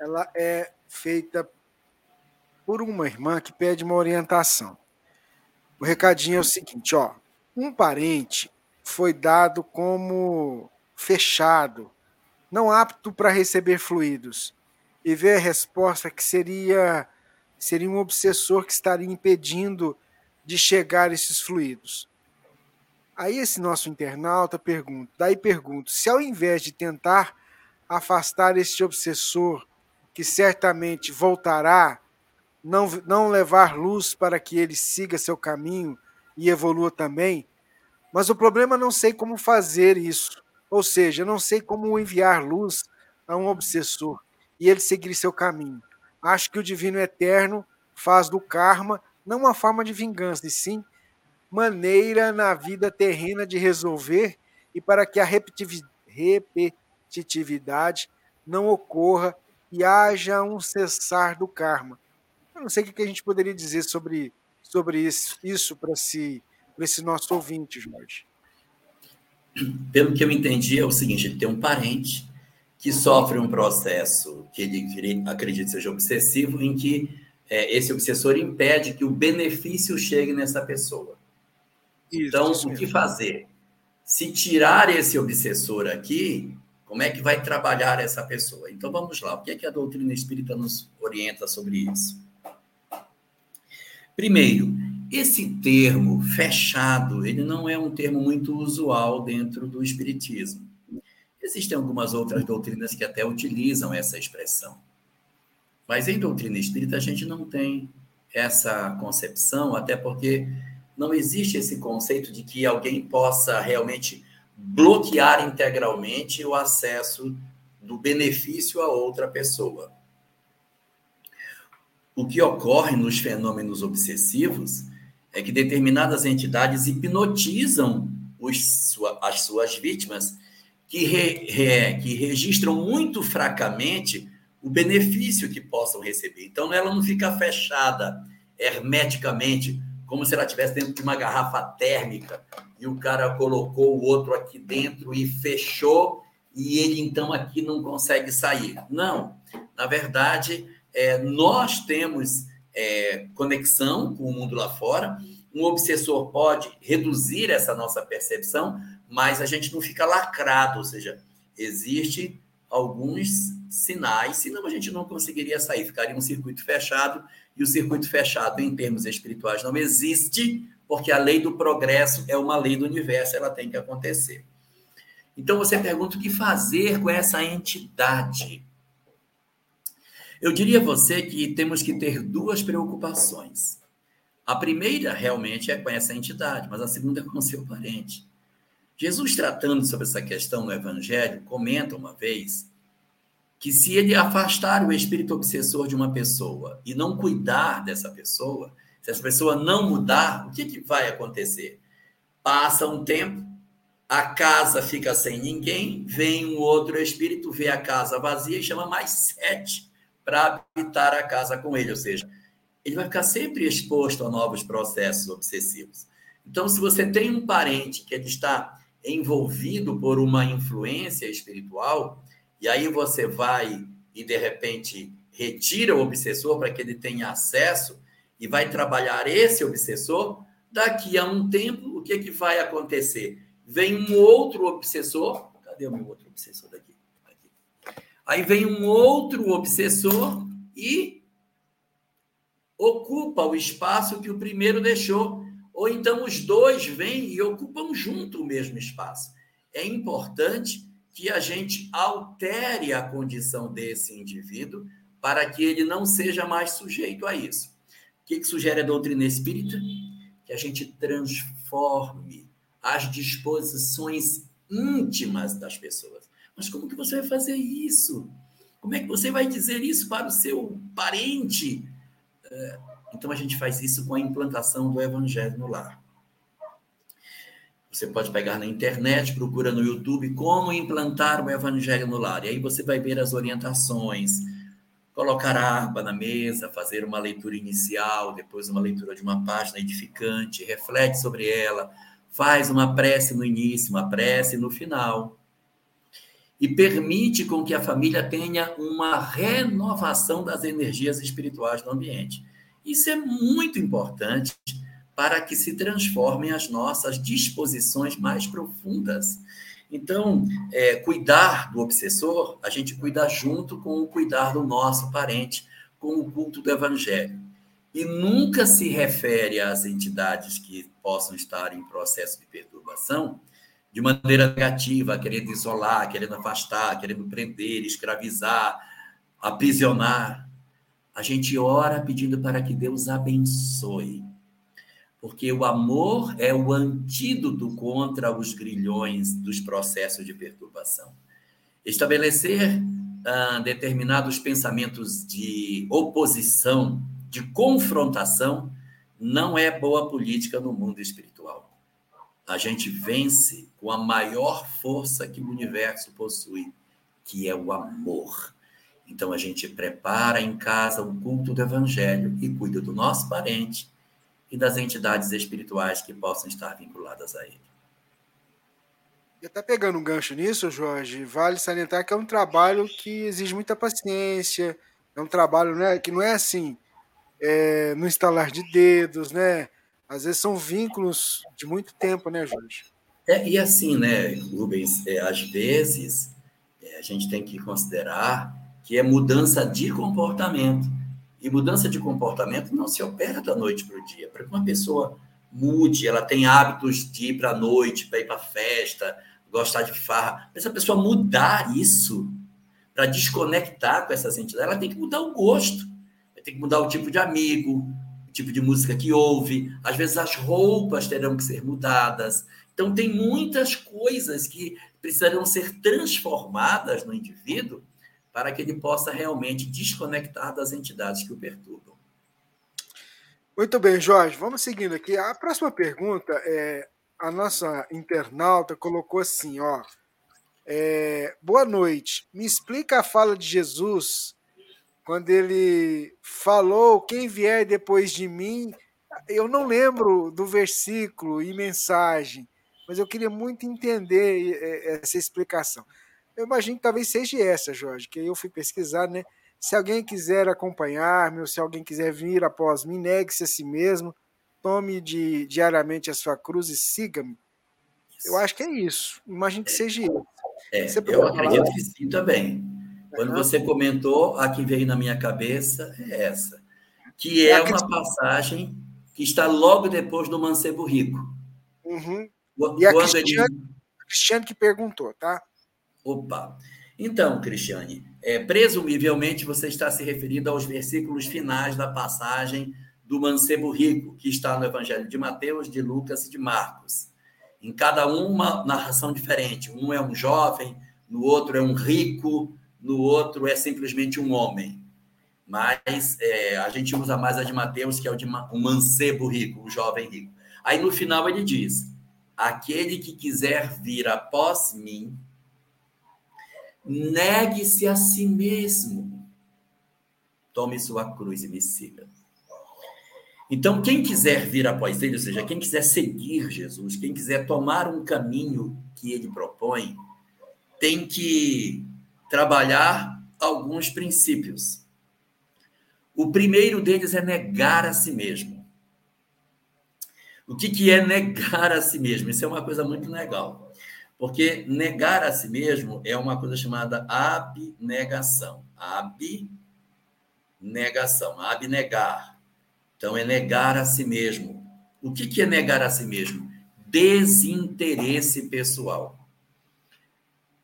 Speaker 3: ela é feita por uma irmã que pede uma orientação. O recadinho é o seguinte, ó, um parente foi dado como fechado, não apto para receber fluidos, e vê a resposta que seria seria um obsessor que estaria impedindo de chegar esses fluidos. Aí esse nosso internauta pergunta, daí pergunto, se ao invés de tentar afastar este obsessor, que certamente voltará, não, não levar luz para que ele siga seu caminho e evolua também, mas o problema não sei como fazer isso. Ou seja, não sei como enviar luz a um obsessor e ele seguir seu caminho. Acho que o divino eterno faz do karma não uma forma de vingança, e sim maneira na vida terrena de resolver e para que a repetitividade não ocorra e haja um cessar do karma. Eu não sei o que a gente poderia dizer sobre, sobre isso, isso para para esse nosso ouvinte, Jorge?
Speaker 5: Pelo que eu entendi, é o seguinte: ele tem um parente que sofre um processo que ele acredita seja obsessivo, em que é, esse obsessor impede que o benefício chegue nessa pessoa. Isso, então, isso o que fazer? Se tirar esse obsessor aqui, como é que vai trabalhar essa pessoa? Então vamos lá. O que é que a doutrina espírita nos orienta sobre isso? Primeiro, esse termo fechado, ele não é um termo muito usual dentro do espiritismo. Existem algumas outras doutrinas que até utilizam essa expressão. Mas em doutrina espírita a gente não tem essa concepção, até porque não existe esse conceito de que alguém possa realmente bloquear integralmente o acesso do benefício a outra pessoa. O que ocorre nos fenômenos obsessivos é que determinadas entidades hipnotizam os, sua, as suas vítimas que, re, re, que registram muito fracamente o benefício que possam receber. Então, ela não fica fechada hermeticamente, como se ela estivesse dentro de uma garrafa térmica, e o cara colocou o outro aqui dentro e fechou, e ele então aqui não consegue sair. Não, na verdade, é, nós temos é, conexão com o mundo lá fora. Um obsessor pode reduzir essa nossa percepção, mas a gente não fica lacrado, ou seja, existe alguns sinais, senão a gente não conseguiria sair, ficaria um circuito fechado, e o circuito fechado, em termos espirituais, não existe, porque a lei do progresso é uma lei do universo, ela tem que acontecer. Então você pergunta o que fazer com essa entidade. Eu diria a você que temos que ter duas preocupações. A primeira realmente é com essa entidade, mas a segunda é com o seu parente. Jesus, tratando sobre essa questão no Evangelho, comenta uma vez que se ele afastar o espírito obsessor de uma pessoa e não cuidar dessa pessoa, se essa pessoa não mudar, o que, que vai acontecer? Passa um tempo, a casa fica sem ninguém, vem um outro espírito, vê a casa vazia e chama mais sete para habitar a casa com ele. Ou seja, ele vai ficar sempre exposto a novos processos obsessivos. Então, se você tem um parente que ele está envolvido por uma influência espiritual, e aí você vai e de repente retira o obsessor para que ele tenha acesso, e vai trabalhar esse obsessor, daqui a um tempo, o que, que vai acontecer? Vem um outro obsessor. Cadê o meu outro obsessor daqui? Aqui. Aí vem um outro obsessor e ocupa o espaço que o primeiro deixou. Ou então os dois vêm e ocupam junto o mesmo espaço. É importante que a gente altere a condição desse indivíduo para que ele não seja mais sujeito a isso que, que sugere a doutrina espírita? Que a gente transforme as disposições íntimas das pessoas. Mas como que você vai fazer isso? Como é que você vai dizer isso para o seu parente? Então a gente faz isso com a implantação do evangelho no lar. Você pode pegar na internet, procura no YouTube como implantar o evangelho no lar. E aí você vai ver as orientações, colocar a harpa na mesa, fazer uma leitura inicial, depois uma leitura de uma página edificante, reflete sobre ela, faz uma prece no início, uma prece no final. E permite com que a família tenha uma renovação das energias espirituais no ambiente. Isso é muito importante para que se transformem as nossas disposições mais profundas então, é, cuidar do obsessor, a gente cuida junto com o cuidar do nosso parente, com o culto do evangelho. E nunca se refere às entidades que possam estar em processo de perturbação de maneira negativa, querendo isolar, querendo afastar, querendo prender, escravizar, aprisionar. A gente ora pedindo para que Deus abençoe porque o amor é o antídoto contra os grilhões dos processos de perturbação. Estabelecer ah, determinados pensamentos de oposição, de confrontação, não é boa política no mundo espiritual. A gente vence com a maior força que o universo possui, que é o amor. Então a gente prepara em casa o culto do evangelho e cuida do nosso parente e das entidades espirituais que possam estar vinculadas a ele.
Speaker 3: E até pegando um gancho nisso, Jorge, vale salientar que é um trabalho que exige muita paciência, é um trabalho né, que não é assim, é, no instalar de dedos, né? Às vezes são vínculos de muito tempo, né, Jorge?
Speaker 5: É, e assim, né, Rubens, é, às vezes é, a gente tem que considerar que é mudança de comportamento. E mudança de comportamento não se opera da noite para o dia. Para que uma pessoa mude, ela tem hábitos de ir para a noite, para ir para festa, gostar de farra. Essa pessoa mudar isso para desconectar com essas entidades, ela tem que mudar o gosto, tem que mudar o tipo de amigo, o tipo de música que ouve. Às vezes as roupas terão que ser mudadas. Então tem muitas coisas que precisarão ser transformadas no indivíduo para que ele possa realmente desconectar das entidades que o perturbam.
Speaker 3: Muito bem, Jorge. Vamos seguindo aqui. A próxima pergunta é a nossa internauta colocou assim, ó. É, Boa noite. Me explica a fala de Jesus quando ele falou: Quem vier depois de mim. Eu não lembro do versículo e mensagem, mas eu queria muito entender é, essa explicação. Eu imagino que talvez seja essa, Jorge, que eu fui pesquisar, né? Se alguém quiser acompanhar-me, ou se alguém quiser vir após mim, negue-se a si mesmo, tome de, diariamente a sua cruz e siga-me. Eu acho que é isso. Imagino que seja isso.
Speaker 5: É, eu acredito falar? que sim também. Quando uhum. você comentou, a que veio na minha cabeça é essa, que é uma passagem que está logo depois do mancebo rico.
Speaker 3: Uhum. E a Cristiane, ele... Cristiane que perguntou, tá?
Speaker 5: Opa. Então, Cristiane, é, presumivelmente você está se referindo aos versículos finais da passagem do mancebo rico, que está no Evangelho de Mateus, de Lucas e de Marcos. Em cada um, uma narração diferente. Um é um jovem, no outro é um rico, no outro é simplesmente um homem. Mas é, a gente usa mais a de Mateus, que é o de um mancebo rico, o jovem rico. Aí no final ele diz: Aquele que quiser vir após mim, Negue-se a si mesmo. Tome sua cruz e me siga. Então, quem quiser vir após ele, ou seja, quem quiser seguir Jesus, quem quiser tomar um caminho que ele propõe, tem que trabalhar alguns princípios. O primeiro deles é negar a si mesmo. O que, que é negar a si mesmo? Isso é uma coisa muito legal. Porque negar a si mesmo é uma coisa chamada abnegação. Abnegação, abnegar. Então, é negar a si mesmo. O que é negar a si mesmo? Desinteresse pessoal.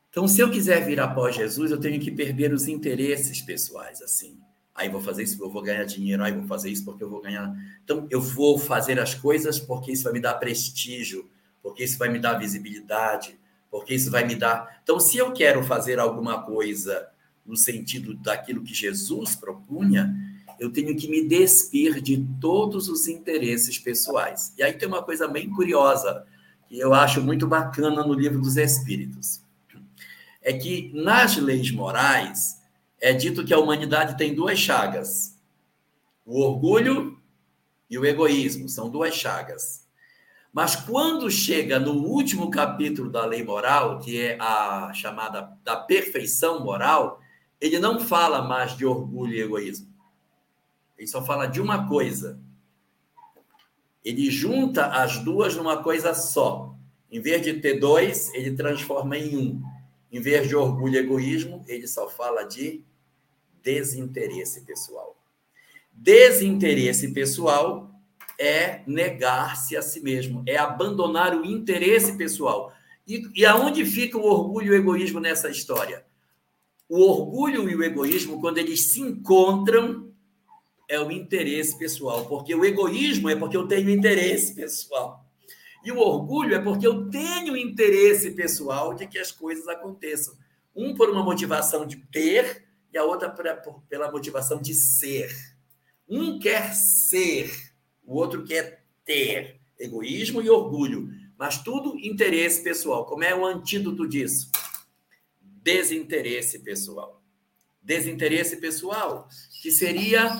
Speaker 5: Então, se eu quiser vir após Jesus, eu tenho que perder os interesses pessoais, assim. Aí vou fazer isso porque eu vou ganhar dinheiro, aí vou fazer isso porque eu vou ganhar. Então, eu vou fazer as coisas porque isso vai me dar prestígio, porque isso vai me dar visibilidade, porque isso vai me dar. Então, se eu quero fazer alguma coisa no sentido daquilo que Jesus propunha, eu tenho que me despir de todos os interesses pessoais. E aí tem uma coisa bem curiosa, que eu acho muito bacana no livro dos Espíritos. É que nas leis morais é dito que a humanidade tem duas chagas: o orgulho e o egoísmo, são duas chagas. Mas quando chega no último capítulo da lei moral, que é a chamada da perfeição moral, ele não fala mais de orgulho e egoísmo. Ele só fala de uma coisa. Ele junta as duas numa coisa só. Em vez de ter dois, ele transforma em um. Em vez de orgulho e egoísmo, ele só fala de desinteresse pessoal. Desinteresse pessoal é negar-se a si mesmo, é abandonar o interesse pessoal. E, e aonde fica o orgulho e o egoísmo nessa história? O orgulho e o egoísmo, quando eles se encontram, é o interesse pessoal, porque o egoísmo é porque eu tenho interesse pessoal. E o orgulho é porque eu tenho interesse pessoal de que as coisas aconteçam. Um por uma motivação de ter e a outra pela motivação de ser. Um quer ser o outro quer ter egoísmo e orgulho, mas tudo interesse pessoal. Como é o antídoto disso? Desinteresse pessoal. Desinteresse pessoal, que seria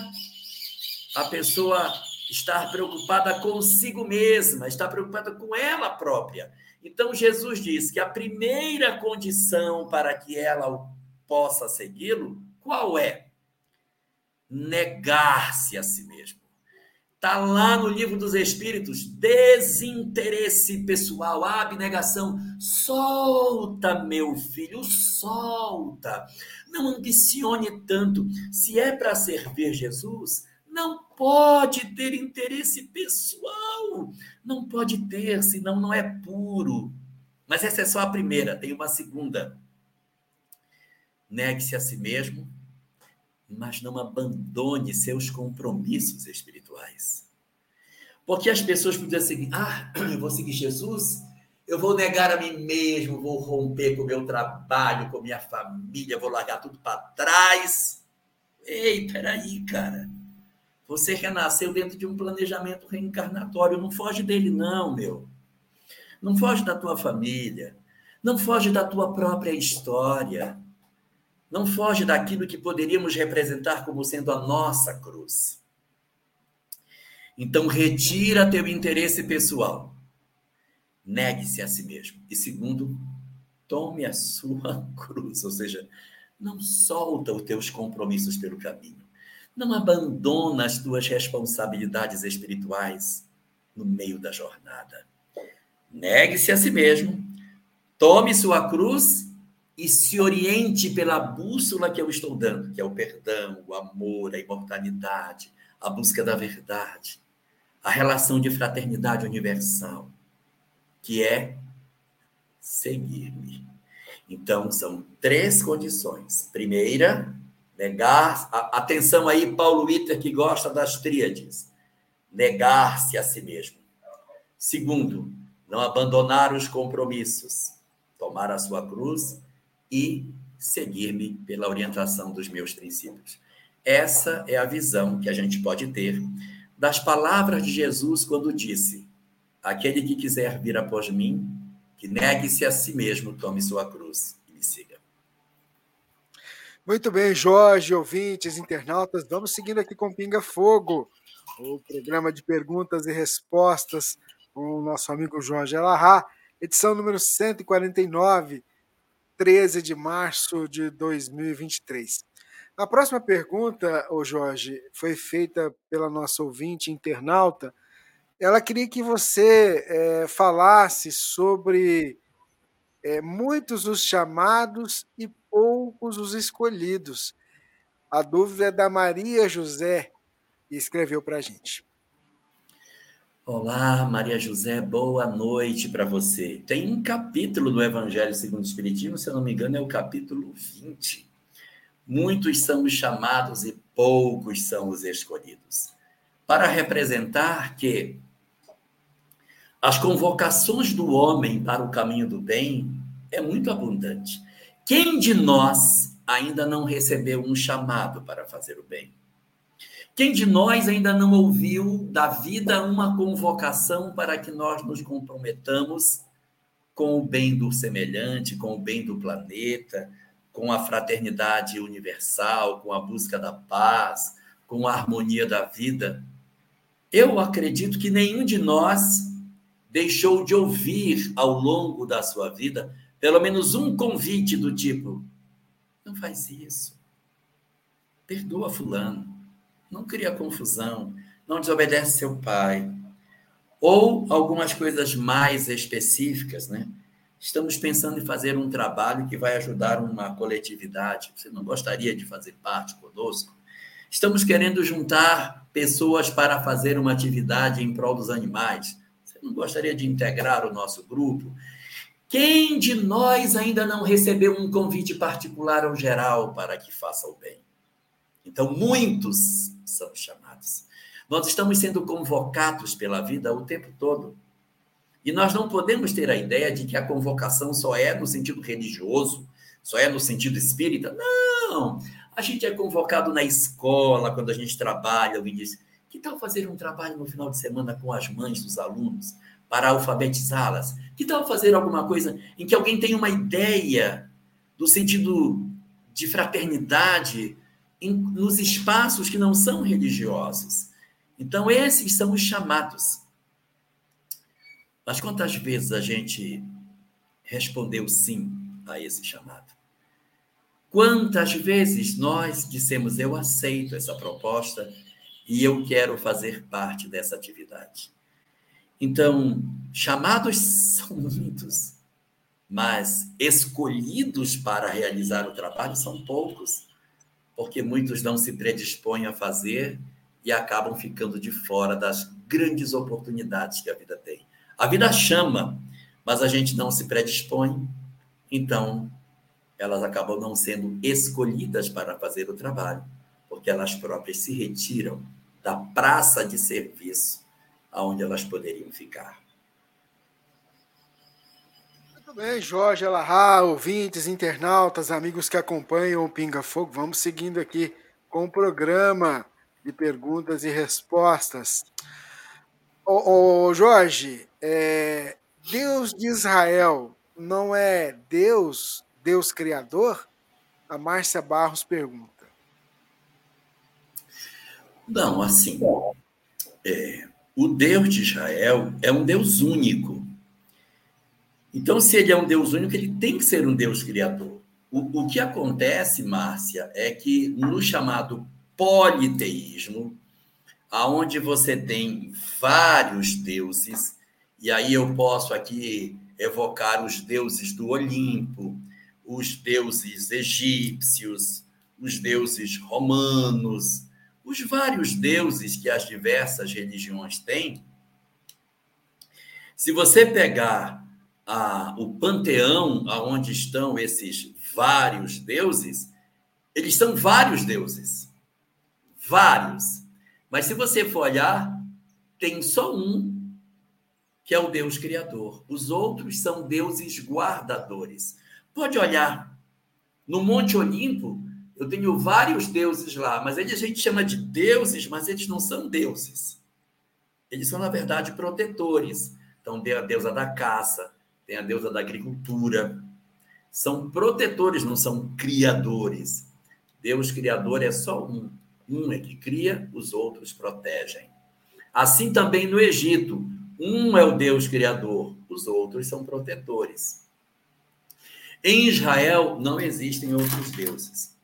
Speaker 5: a pessoa estar preocupada consigo mesma, estar preocupada com ela própria. Então, Jesus diz que a primeira condição para que ela possa segui-lo, qual é? Negar-se a si mesmo. Está lá no livro dos Espíritos, desinteresse pessoal, abnegação. Solta, meu filho, solta. Não ambicione tanto. Se é para servir Jesus, não pode ter interesse pessoal. Não pode ter, senão não é puro. Mas essa é só a primeira, tem uma segunda. Negue-se a si mesmo, mas não abandone seus compromissos espirituais. Porque as pessoas podiam seguir, ah, eu vou seguir Jesus, eu vou negar a mim mesmo, vou romper com o meu trabalho, com minha família, vou largar tudo para trás. Ei, peraí, cara. Você renasceu dentro de um planejamento reencarnatório. Não foge dele, não, meu. Não foge da tua família. Não foge da tua própria história. Não foge daquilo que poderíamos representar como sendo a nossa cruz. Então, retira teu interesse pessoal. Negue-se a si mesmo. E segundo, tome a sua [laughs] cruz. Ou seja, não solta os teus compromissos pelo caminho. Não abandona as tuas responsabilidades espirituais no meio da jornada. Negue-se a si mesmo, tome sua cruz e se oriente pela bússola que eu estou dando, que é o perdão, o amor, a imortalidade, a busca da verdade, a relação de fraternidade universal, que é seguir-me. Então, são três condições. Primeira, Negar, atenção aí, Paulo Witter, que gosta das tríades. Negar-se a si mesmo. Segundo, não abandonar os compromissos, tomar a sua cruz e seguir-me pela orientação dos meus princípios. Essa é a visão que a gente pode ter das palavras de Jesus quando disse: Aquele que quiser vir após mim, que negue-se a si mesmo, tome sua cruz e me siga.
Speaker 3: Muito bem, Jorge, ouvintes, internautas, vamos seguindo aqui com Pinga Fogo, o programa de perguntas e respostas com o nosso amigo Jorge Elahá, edição número 149, 13 de março de 2023. A próxima pergunta, ô Jorge, foi feita pela nossa ouvinte internauta. Ela queria que você é, falasse sobre é, muitos os chamados e poucos os escolhidos. A dúvida é da Maria José, que escreveu para a gente.
Speaker 5: Olá, Maria José, boa noite para você. Tem um capítulo no Evangelho segundo o Espiritismo, se eu não me engano, é o capítulo 20. Muitos são os chamados e poucos são os escolhidos. Para representar que as convocações do homem para o caminho do bem é muito abundante. Quem de nós ainda não recebeu um chamado para fazer o bem? Quem de nós ainda não ouviu da vida uma convocação para que nós nos comprometamos com o bem do semelhante, com o bem do planeta, com a fraternidade universal, com a busca da paz, com a harmonia da vida? Eu acredito que nenhum de nós deixou de ouvir ao longo da sua vida pelo menos um convite do tipo: não faz isso. Perdoa Fulano. Não cria confusão. Não desobedece seu pai. Ou algumas coisas mais específicas, né? Estamos pensando em fazer um trabalho que vai ajudar uma coletividade. Você não gostaria de fazer parte conosco? Estamos querendo juntar pessoas para fazer uma atividade em prol dos animais. Você não gostaria de integrar o nosso grupo? Quem de nós ainda não recebeu um convite particular ou geral para que faça o bem? Então, muitos são chamados. Nós estamos sendo convocados pela vida o tempo todo. E nós não podemos ter a ideia de que a convocação só é no sentido religioso, só é no sentido espírita. Não! A gente é convocado na escola, quando a gente trabalha, alguém diz: que tal fazer um trabalho no final de semana com as mães dos alunos? para alfabetizá-las? Que tal fazer alguma coisa em que alguém tenha uma ideia do sentido de fraternidade em, nos espaços que não são religiosos? Então, esses são os chamados. Mas quantas vezes a gente respondeu sim a esse chamado? Quantas vezes nós dissemos, eu aceito essa proposta e eu quero fazer parte dessa atividade? Então, chamados [laughs] são muitos, mas escolhidos para realizar o trabalho são poucos, porque muitos não se predispõem a fazer e acabam ficando de fora das grandes oportunidades que a vida tem. A vida chama, mas a gente não se predispõe, então elas acabam não sendo escolhidas para fazer o trabalho, porque elas próprias se retiram da praça de serviço aonde elas poderiam ficar.
Speaker 3: Muito bem, Jorge Alahá, ouvintes, internautas, amigos que acompanham o Pinga Fogo, vamos seguindo aqui com o programa de perguntas e respostas. Ô, ô Jorge, é, Deus de Israel não é Deus Deus Criador? A Márcia Barros pergunta.
Speaker 5: Não, assim, é, o Deus de Israel é um Deus único. Então, se ele é um Deus único, ele tem que ser um Deus criador. O, o que acontece, Márcia, é que no chamado politeísmo, aonde você tem vários deuses, e aí eu posso aqui evocar os deuses do Olimpo, os deuses egípcios, os deuses romanos, os vários deuses que as diversas religiões têm. Se você pegar a, o panteão aonde estão esses vários deuses, eles são vários deuses. Vários. Mas se você for olhar, tem só um que é o Deus criador. Os outros são deuses guardadores. Pode olhar. No Monte Olimpo, eu tenho vários deuses lá, mas eles a gente chama de deuses, mas eles não são deuses. Eles são, na verdade, protetores. Então, a deusa da caça, tem a deusa da agricultura. São protetores, não são criadores. Deus criador é só um. Um é que cria, os outros protegem. Assim também no Egito, um é o Deus criador, os outros são protetores. Em Israel não existem outros deuses.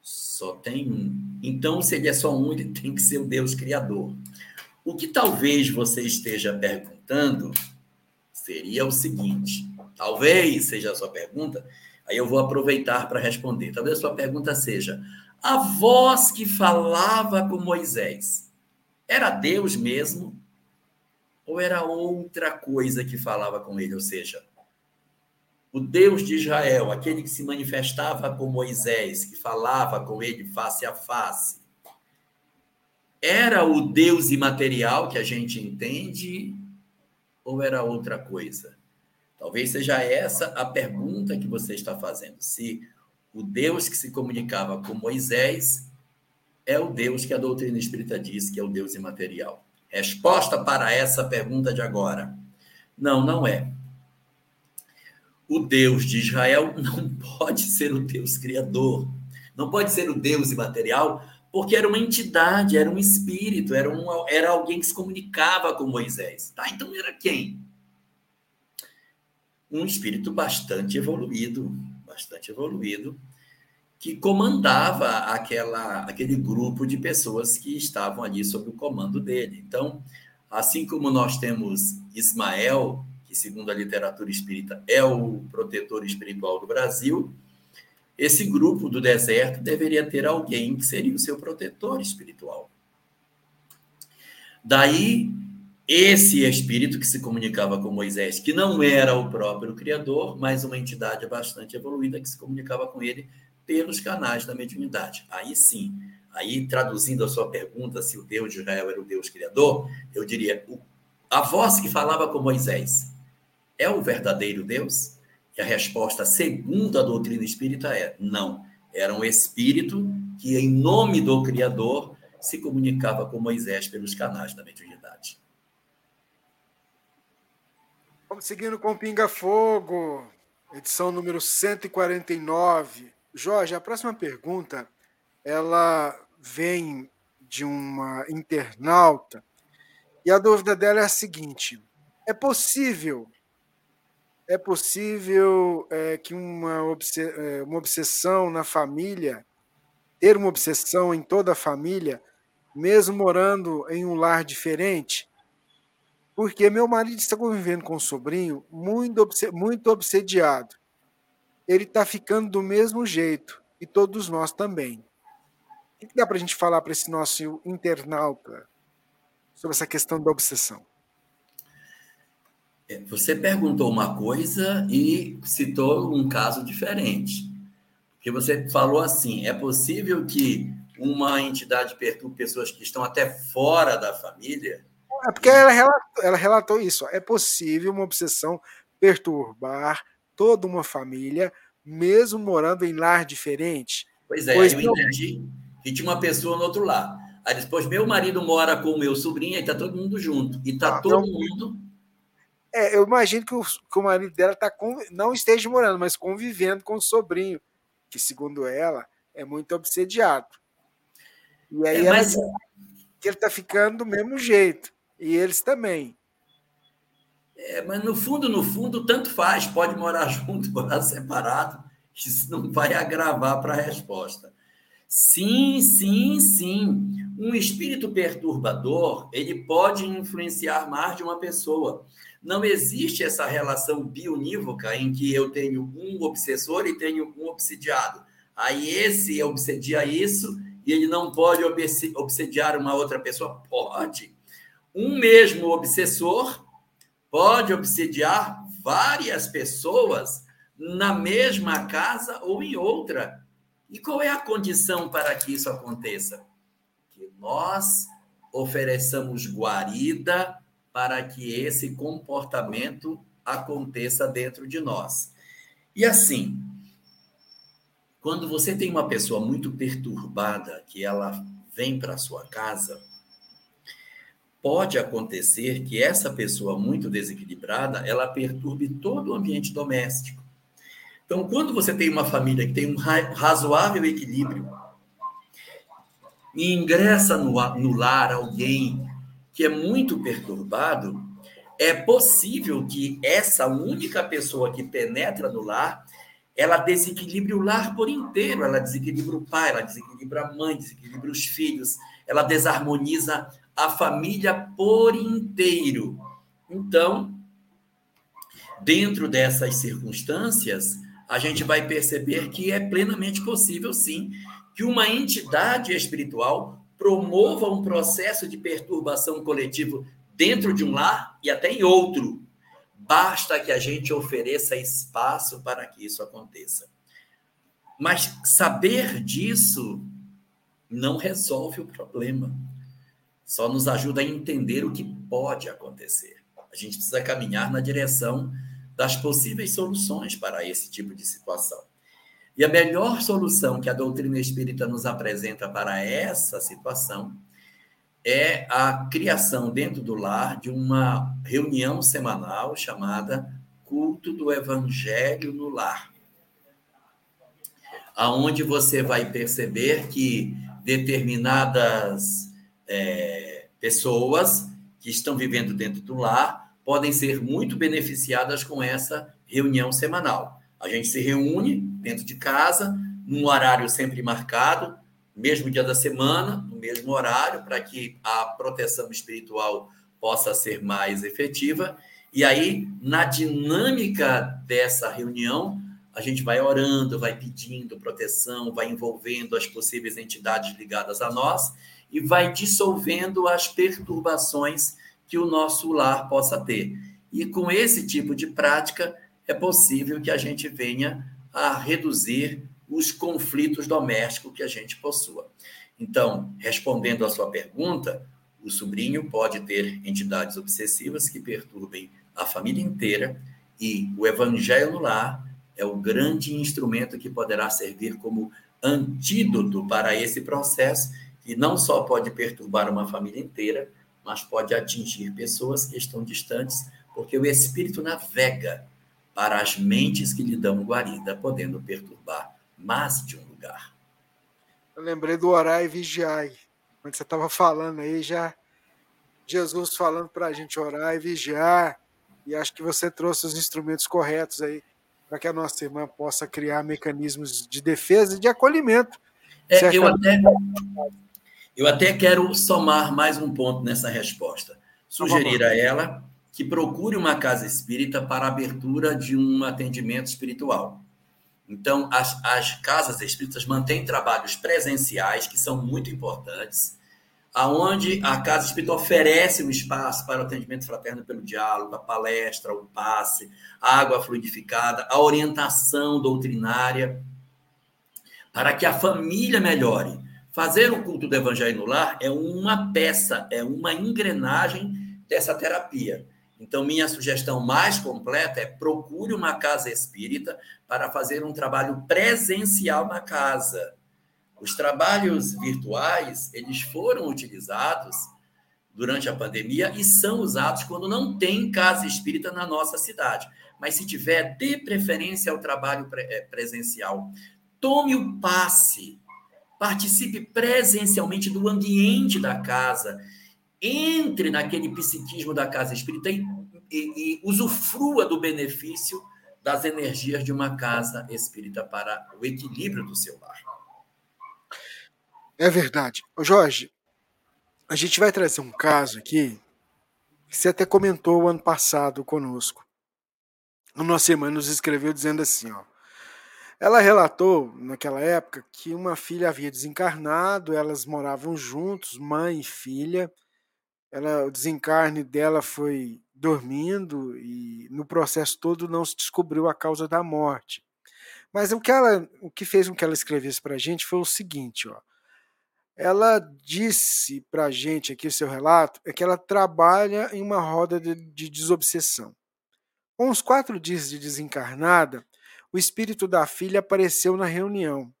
Speaker 5: Só tem um. Então, se ele é só um, ele tem que ser o Deus criador. O que talvez você esteja perguntando seria o seguinte: talvez seja a sua pergunta, aí eu vou aproveitar para responder. Talvez a sua pergunta seja: a voz que falava com Moisés era Deus mesmo? Ou era outra coisa que falava com ele? Ou seja, o Deus de Israel, aquele que se manifestava com Moisés, que falava com ele face a face, era o Deus imaterial que a gente entende ou era outra coisa? Talvez seja essa a pergunta que você está fazendo. Se o Deus que se comunicava com Moisés é o Deus que a doutrina espírita diz que é o Deus imaterial. Resposta para essa pergunta de agora: não, não é o Deus de Israel [laughs] não pode ser o Deus criador, não pode ser o Deus imaterial, porque era uma entidade, era um espírito, era, um, era alguém que se comunicava com Moisés. Tá? Então era quem? Um espírito bastante evoluído, bastante evoluído, que comandava aquela, aquele grupo de pessoas que estavam ali sob o comando dele. Então, assim como nós temos Ismael que, segundo a literatura espírita, é o protetor espiritual do Brasil, esse grupo do deserto deveria ter alguém que seria o seu protetor espiritual. Daí, esse espírito que se comunicava com Moisés, que não era o próprio Criador, mas uma entidade bastante evoluída que se comunicava com ele pelos canais da mediunidade. Aí sim, aí traduzindo a sua pergunta se o Deus de Israel era o Deus Criador, eu diria a voz que falava com Moisés é o verdadeiro Deus? E a resposta, segundo a doutrina espírita, é não. Era um espírito que, em nome do Criador, se comunicava com Moisés pelos canais da mediunidade.
Speaker 3: Vamos seguindo com Pinga Fogo, edição número 149. Jorge, a próxima pergunta, ela vem de uma internauta. E a dúvida dela é a seguinte: é possível é possível é, que uma, é, uma obsessão na família, ter uma obsessão em toda a família, mesmo morando em um lar diferente? Porque meu marido está convivendo com um sobrinho muito, muito obsediado. Ele está ficando do mesmo jeito, e todos nós também. O que dá para a gente falar para esse nosso internauta sobre essa questão da obsessão?
Speaker 5: É, você perguntou uma coisa e citou um caso diferente. Porque você falou assim: é possível que uma entidade perturbe pessoas que estão até fora da família?
Speaker 3: É porque ela relatou, ela relatou isso. É possível uma obsessão perturbar toda uma família, mesmo morando em lar diferente?
Speaker 5: Pois é, pois eu não... entendi que tinha uma pessoa no outro lado. Aí depois, meu marido mora com o meu sobrinho e está todo mundo junto. E está ah, todo não... mundo
Speaker 3: é, eu imagino que o, que o marido dela tá não esteja morando, mas convivendo com o sobrinho, que, segundo ela, é muito obsediado. E aí é, mas... ela, que ele está ficando do mesmo jeito. E eles também.
Speaker 5: É, mas no fundo, no fundo, tanto faz. Pode morar [laughs] junto, morar separado. Isso não vai agravar para a resposta. Sim, sim, sim. Um espírito perturbador, ele pode influenciar mais de uma pessoa. Não existe essa relação bionívoca em que eu tenho um obsessor e tenho um obsidiado. Aí esse obsedia isso e ele não pode obsediar uma outra pessoa? Pode. Um mesmo obsessor pode obsediar várias pessoas na mesma casa ou em outra. E qual é a condição para que isso aconteça? Que nós ofereçamos guarida para que esse comportamento aconteça dentro de nós. E assim, quando você tem uma pessoa muito perturbada, que ela vem para sua casa, pode acontecer que essa pessoa muito desequilibrada, ela perturbe todo o ambiente doméstico. Então, quando você tem uma família que tem um razoável equilíbrio e ingressa no, no lar alguém que é muito perturbado, é possível que essa única pessoa que penetra no lar, ela desequilibre o lar por inteiro, ela desequilibra o pai, ela desequilibra a mãe, desequilibra os filhos, ela desarmoniza a família por inteiro. Então, dentro dessas circunstâncias, a gente vai perceber que é plenamente possível, sim, que uma entidade espiritual promova um processo de perturbação coletivo dentro de um lar e até em outro. Basta que a gente ofereça espaço para que isso aconteça. Mas saber disso não resolve o problema. Só nos ajuda a entender o que pode acontecer. A gente precisa caminhar na direção das possíveis soluções para esse tipo de situação. E a melhor solução que a doutrina espírita nos apresenta para essa situação é a criação dentro do lar de uma reunião semanal chamada Culto do Evangelho no Lar. Aonde você vai perceber que determinadas é, pessoas que estão vivendo dentro do lar podem ser muito beneficiadas com essa reunião semanal. A gente se reúne dentro de casa, num horário sempre marcado, mesmo dia da semana, no mesmo horário, para que a proteção espiritual possa ser mais efetiva. E aí, na dinâmica dessa reunião, a gente vai orando, vai pedindo proteção, vai envolvendo as possíveis entidades ligadas a nós e vai dissolvendo as perturbações que o nosso lar possa ter. E com esse tipo de prática, é possível que a gente venha a reduzir os conflitos domésticos que a gente possua. Então, respondendo à sua pergunta, o sobrinho pode ter entidades obsessivas que perturbem a família inteira e o evangelho no lar é o grande instrumento que poderá servir como antídoto para esse processo que não só pode perturbar uma família inteira, mas pode atingir pessoas que estão distantes, porque o espírito navega para as mentes que lhe dão guarida, podendo perturbar mais de um lugar.
Speaker 3: Eu lembrei do orar e vigiar. quando você estava falando aí, já Jesus falando para a gente orar e vigiar, e acho que você trouxe os instrumentos corretos aí para que a nossa irmã possa criar mecanismos de defesa e de acolhimento.
Speaker 5: É, eu, até, eu até quero somar mais um ponto nessa resposta. Sugerir a ela que procure uma casa espírita para abertura de um atendimento espiritual. Então, as, as casas espíritas mantêm trabalhos presenciais, que são muito importantes, aonde a casa espírita oferece um espaço para o atendimento fraterno pelo diálogo, a palestra, o passe, a água fluidificada, a orientação doutrinária, para que a família melhore. Fazer o culto do evangelho no lar é uma peça, é uma engrenagem dessa terapia. Então, minha sugestão mais completa é procure uma casa espírita para fazer um trabalho presencial na casa. Os trabalhos virtuais, eles foram utilizados durante a pandemia e são usados quando não tem casa espírita na nossa cidade. Mas se tiver, dê preferência ao trabalho eh, presencial. Tome o passe. Participe presencialmente do ambiente da casa entre naquele psiquismo da casa espírita e, e, e usufrua do benefício das energias de uma casa espírita para o equilíbrio do seu lar.
Speaker 3: É verdade. Jorge, a gente vai trazer um caso aqui que você até comentou ano passado conosco. A nossa irmã nos escreveu dizendo assim, ó. Ela relatou, naquela época, que uma filha havia desencarnado, elas moravam juntos, mãe e filha, ela, o desencarne dela foi dormindo e no processo todo não se descobriu a causa da morte. Mas o que, ela, o que fez com que ela escrevesse para a gente foi o seguinte, ó. Ela disse para a gente aqui seu relato é que ela trabalha em uma roda de, de desobsessão. Com uns quatro dias de desencarnada, o espírito da filha apareceu na reunião.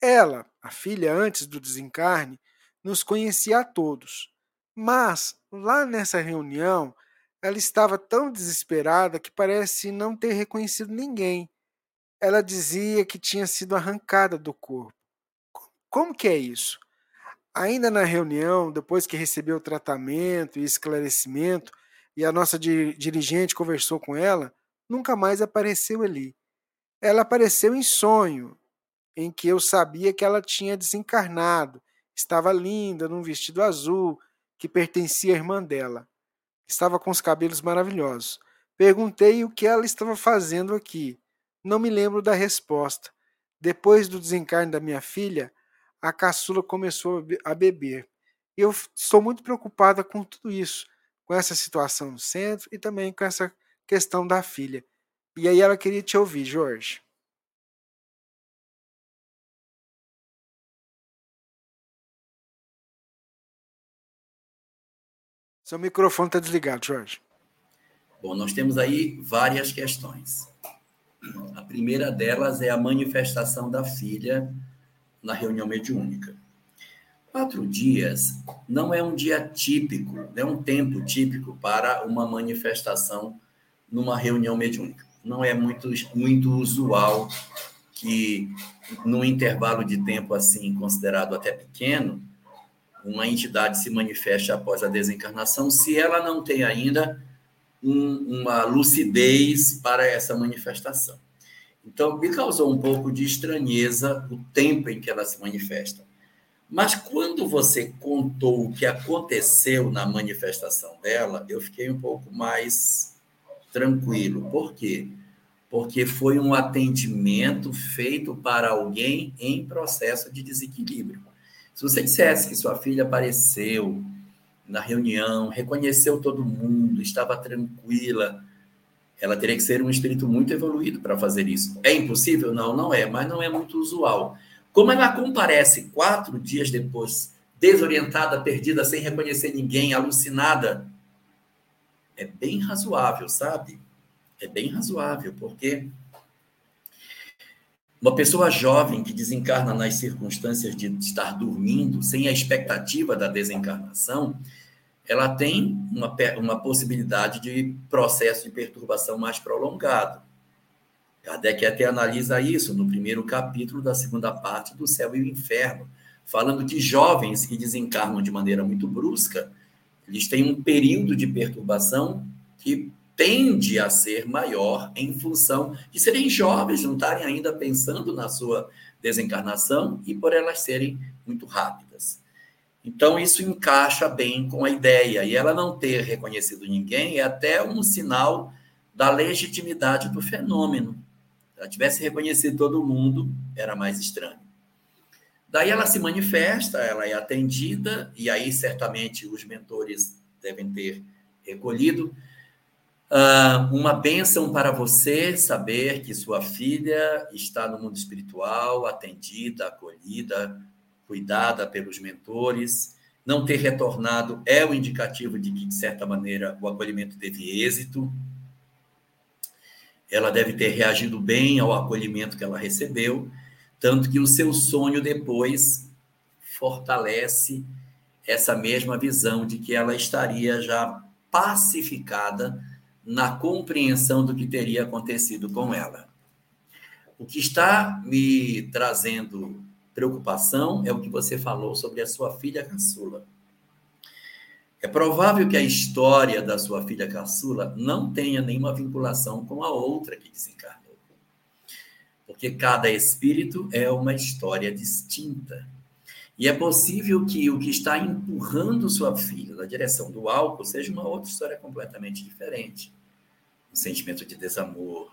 Speaker 3: Ela, a filha, antes do desencarne, nos conhecia a todos mas, lá nessa reunião, ela estava tão desesperada que parece não ter reconhecido ninguém. Ela dizia que tinha sido arrancada do corpo. Como que é isso? Ainda na reunião, depois que recebeu o tratamento e esclarecimento, e a nossa dirigente conversou com ela, nunca mais apareceu ali. Ela apareceu em sonho, em que eu sabia que ela tinha desencarnado. Estava linda, num vestido azul, que pertencia à irmã dela. Estava com os cabelos maravilhosos. Perguntei o que ela estava fazendo aqui. Não me lembro da resposta. Depois do desencarne da minha filha, a caçula começou a beber. Eu estou muito preocupada com tudo isso, com essa situação no centro e também com essa questão da filha. E aí ela queria te ouvir, Jorge. Seu microfone está desligado, Jorge.
Speaker 5: Bom, nós temos aí várias questões. A primeira delas é a manifestação da filha na reunião mediúnica. Quatro dias não é um dia típico, não é um tempo típico para uma manifestação numa reunião mediúnica. Não é muito, muito usual que, num intervalo de tempo assim, considerado até pequeno, uma entidade se manifeste após a desencarnação, se ela não tem ainda um, uma lucidez para essa manifestação. Então, me causou um pouco de estranheza o tempo em que ela se manifesta. Mas quando você contou o que aconteceu na manifestação dela, eu fiquei um pouco mais tranquilo. Por quê? Porque foi um atendimento feito para alguém em processo de desequilíbrio. Se você dissesse que sua filha apareceu na reunião, reconheceu todo mundo, estava tranquila, ela teria que ser um espírito muito evoluído para fazer isso. É impossível? Não, não é, mas não é muito usual. Como ela comparece quatro dias depois, desorientada, perdida, sem reconhecer ninguém, alucinada, é bem razoável, sabe? É bem razoável, porque uma pessoa jovem que desencarna nas circunstâncias de estar dormindo, sem a expectativa da desencarnação, ela tem uma, uma possibilidade de processo de perturbação mais prolongado. Kardec até analisa isso no primeiro capítulo da segunda parte do Céu e o Inferno, falando de jovens que desencarnam de maneira muito brusca, eles têm um período de perturbação que tende a ser maior em função de serem jovens, não estarem ainda pensando na sua desencarnação e por elas serem muito rápidas. Então, isso encaixa bem com a ideia. E ela não ter reconhecido ninguém é até um sinal da legitimidade do fenômeno. Se ela tivesse reconhecido todo mundo, era mais estranho. Daí ela se manifesta, ela é atendida, e aí certamente os mentores devem ter recolhido. Uh, uma bênção para você saber que sua filha está no mundo espiritual, atendida, acolhida, cuidada pelos mentores. Não ter retornado é o indicativo de que, de certa maneira, o acolhimento teve êxito. Ela deve ter reagido bem ao acolhimento que ela recebeu tanto que o seu sonho depois fortalece essa mesma visão de que ela estaria já pacificada na compreensão do que teria acontecido com ela. O que está me trazendo preocupação é o que você falou sobre a sua filha caçula. É provável que a história da sua filha caçula não tenha nenhuma vinculação com a outra que desencarnou porque cada espírito é uma história distinta. E é possível que o que está empurrando sua filha na direção do álcool seja uma outra história completamente diferente. Um sentimento de desamor,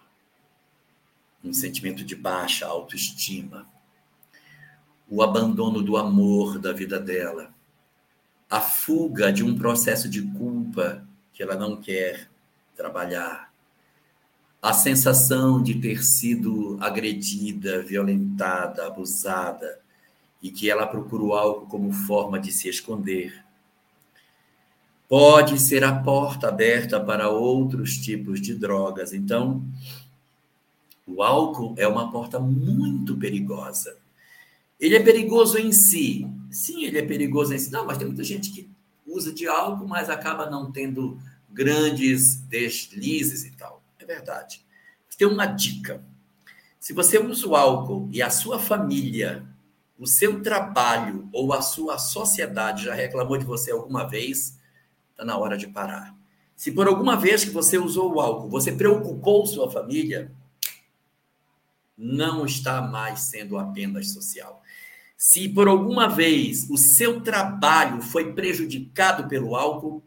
Speaker 5: um sentimento de baixa autoestima, o abandono do amor da vida dela, a fuga de um processo de culpa que ela não quer trabalhar, a sensação de ter sido agredida, violentada, abusada, e que ela procurou algo como forma de se esconder. Pode ser a porta aberta para outros tipos de drogas. Então, o álcool é uma porta muito perigosa. Ele é perigoso em si. Sim, ele é perigoso em si. Não, mas tem muita gente que usa de álcool, mas acaba não tendo grandes deslizes e tal verdade. Tem uma dica. Se você usa o álcool e a sua família, o seu trabalho ou a sua sociedade já reclamou de você alguma vez, está na hora de parar. Se por alguma vez que você usou o álcool, você preocupou sua família, não está mais sendo apenas social. Se por alguma vez o seu trabalho foi prejudicado pelo álcool,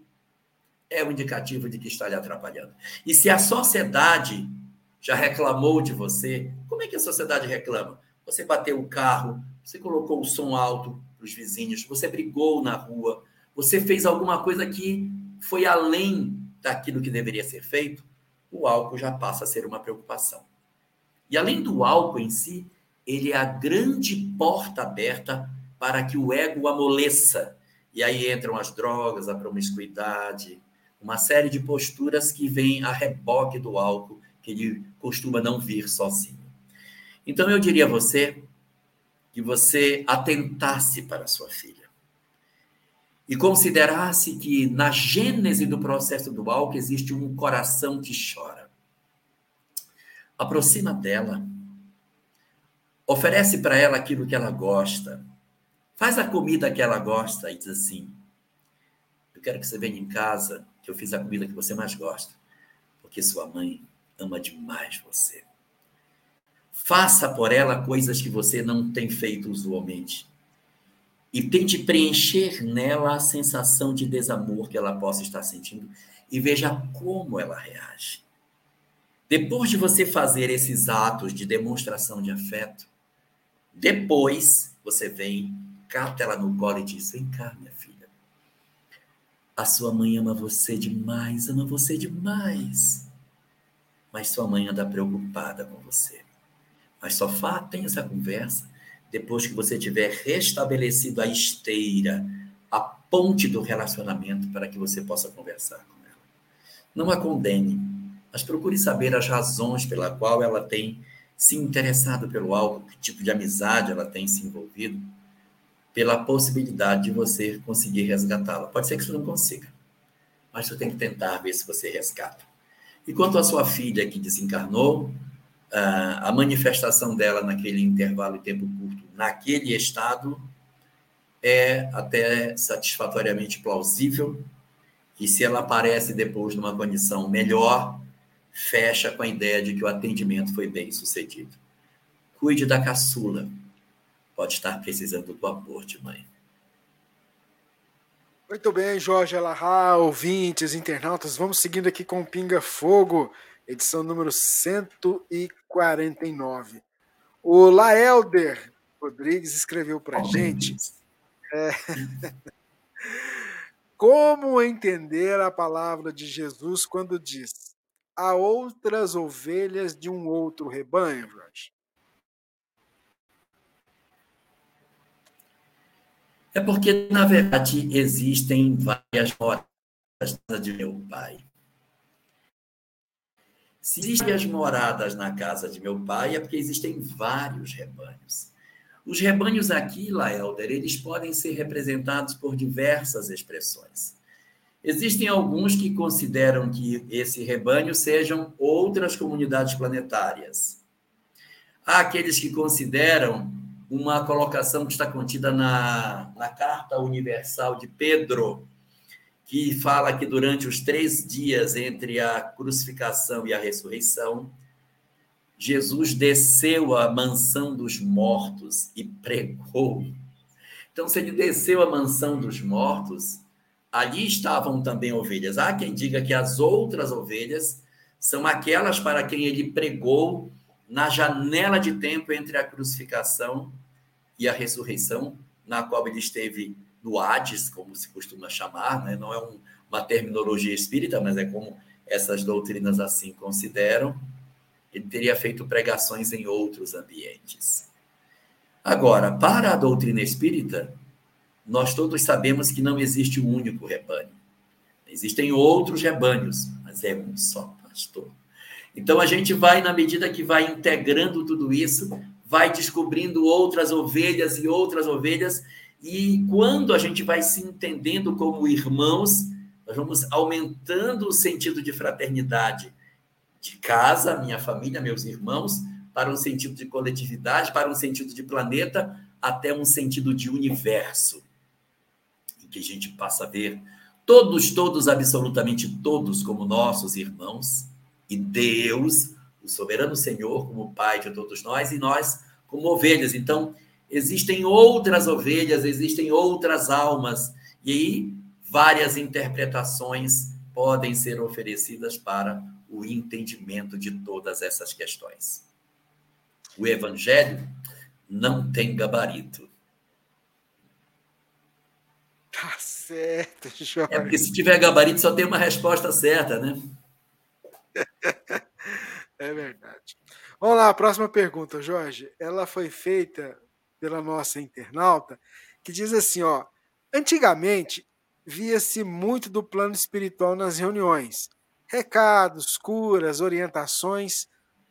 Speaker 5: é um indicativo de que está lhe atrapalhando. E se a sociedade já reclamou de você, como é que a sociedade reclama? Você bateu o carro, você colocou o som alto para os vizinhos, você brigou na rua, você fez alguma coisa que foi além daquilo que deveria ser feito, o álcool já passa a ser uma preocupação. E além do álcool em si, ele é a grande porta aberta para que o ego amoleça. E aí entram as drogas, a promiscuidade, uma série de posturas que vêm a reboque do álcool, que ele costuma não vir sozinho. Então eu diria a você que você atentasse para sua filha e considerasse que na gênese do processo do álcool existe um coração que chora. Aproxima dela, oferece para ela aquilo que ela gosta, faz a comida que ela gosta e diz assim: Eu quero que você venha em casa que eu fiz a comida que você mais gosta, porque sua mãe ama demais você. Faça por ela coisas que você não tem feito usualmente. E tente preencher nela a sensação de desamor que ela possa estar sentindo e veja como ela reage. Depois de você fazer esses atos de demonstração de afeto, depois você vem, cata ela no colo e diz: Vem cá, minha filha a sua mãe ama você demais, ama você demais. Mas sua mãe anda preocupada com você. Mas só tem essa conversa depois que você tiver restabelecido a esteira, a ponte do relacionamento para que você possa conversar com ela. Não a condene, mas procure saber as razões pela qual ela tem se interessado pelo álcool, que tipo de amizade ela tem se envolvido pela possibilidade de você conseguir resgatá-la. Pode ser que você não consiga, mas você tem que tentar ver se você resgata. E quanto à sua filha que desencarnou, a manifestação dela naquele intervalo de tempo curto, naquele estado, é até satisfatoriamente plausível, e se ela aparece depois numa condição melhor, fecha com a ideia de que o atendimento foi bem sucedido. Cuide da caçula. Pode estar precisando do aporte, mãe.
Speaker 3: Muito bem, Jorge Alahá, ouvintes, internautas, vamos seguindo aqui com Pinga Fogo, edição número 149. O Laelder Rodrigues escreveu para a gente é, [laughs] como entender a palavra de Jesus quando diz há outras ovelhas de um outro rebanho, Jorge?
Speaker 5: É porque, na verdade, existem várias moradas de meu pai. Se existem as moradas na casa de meu pai, é porque existem vários rebanhos. Os rebanhos aqui, Laelder, eles podem ser representados por diversas expressões. Existem alguns que consideram que esse rebanho sejam outras comunidades planetárias. Há aqueles que consideram uma colocação que está contida na, na Carta Universal de Pedro, que fala que durante os três dias entre a crucificação e a ressurreição, Jesus desceu à mansão dos mortos e pregou. Então, se ele desceu à mansão dos mortos, ali estavam também ovelhas. Há quem diga que as outras ovelhas são aquelas para quem ele pregou na janela de tempo entre a crucificação e a ressurreição, na qual ele esteve no Hades, como se costuma chamar, né? não é um, uma terminologia espírita, mas é como essas doutrinas assim consideram. Ele teria feito pregações em outros ambientes. Agora, para a doutrina espírita, nós todos sabemos que não existe um único rebanho. Existem outros rebanhos, mas é um só pastor. Então a gente vai, na medida que vai integrando tudo isso, vai descobrindo outras ovelhas e outras ovelhas, e quando a gente vai se entendendo como irmãos, nós vamos aumentando o sentido de fraternidade de casa, minha família, meus irmãos, para um sentido de coletividade, para um sentido de planeta, até um sentido de universo, em que a gente passa a ver todos, todos, absolutamente todos, como nossos irmãos, e Deus o soberano Senhor como Pai de todos nós e nós como ovelhas. Então, existem outras ovelhas, existem outras almas, e aí várias interpretações podem ser oferecidas para o entendimento de todas essas questões. O Evangelho não tem gabarito.
Speaker 3: Tá certo, [laughs] Jorge.
Speaker 5: É porque se tiver gabarito só tem uma resposta certa, né? [laughs]
Speaker 3: É verdade. Vamos lá, a próxima pergunta, Jorge. Ela foi feita pela nossa internauta, que diz assim, ó: Antigamente via-se muito do plano espiritual nas reuniões, recados, curas, orientações.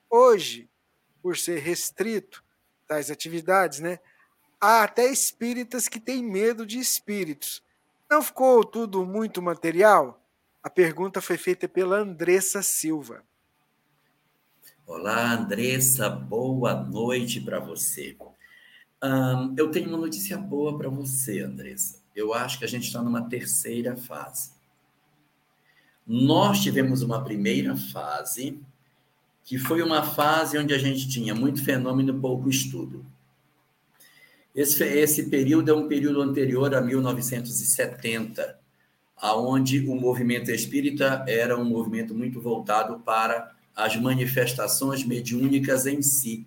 Speaker 3: Hoje, por ser restrito tais atividades, né? Há até espíritas que têm medo de espíritos. Não ficou tudo muito material? A pergunta foi feita pela Andressa Silva.
Speaker 5: Olá, Andressa, boa noite para você. Um, eu tenho uma notícia boa para você, Andressa. Eu acho que a gente está numa terceira fase. Nós tivemos uma primeira fase, que foi uma fase onde a gente tinha muito fenômeno pouco estudo. Esse, esse período é um período anterior a 1970, aonde o movimento espírita era um movimento muito voltado para as manifestações mediúnicas em si.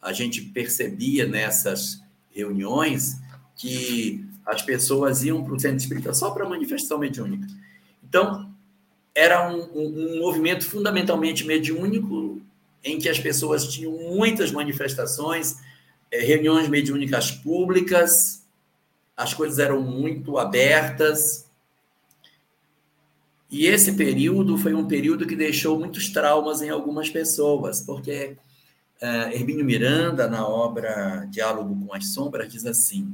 Speaker 5: A gente percebia nessas reuniões que as pessoas iam para o centro espírita só para manifestação mediúnica. Então, era um, um, um, movimento fundamentalmente mediúnico, em que as pessoas tinham muitas manifestações, eh, reuniões mediúnicas públicas, as coisas eram muito abertas, e esse período foi um período que deixou muitos traumas em algumas pessoas, porque uh, Hermínio Miranda, na obra Diálogo com as Sombras, diz assim: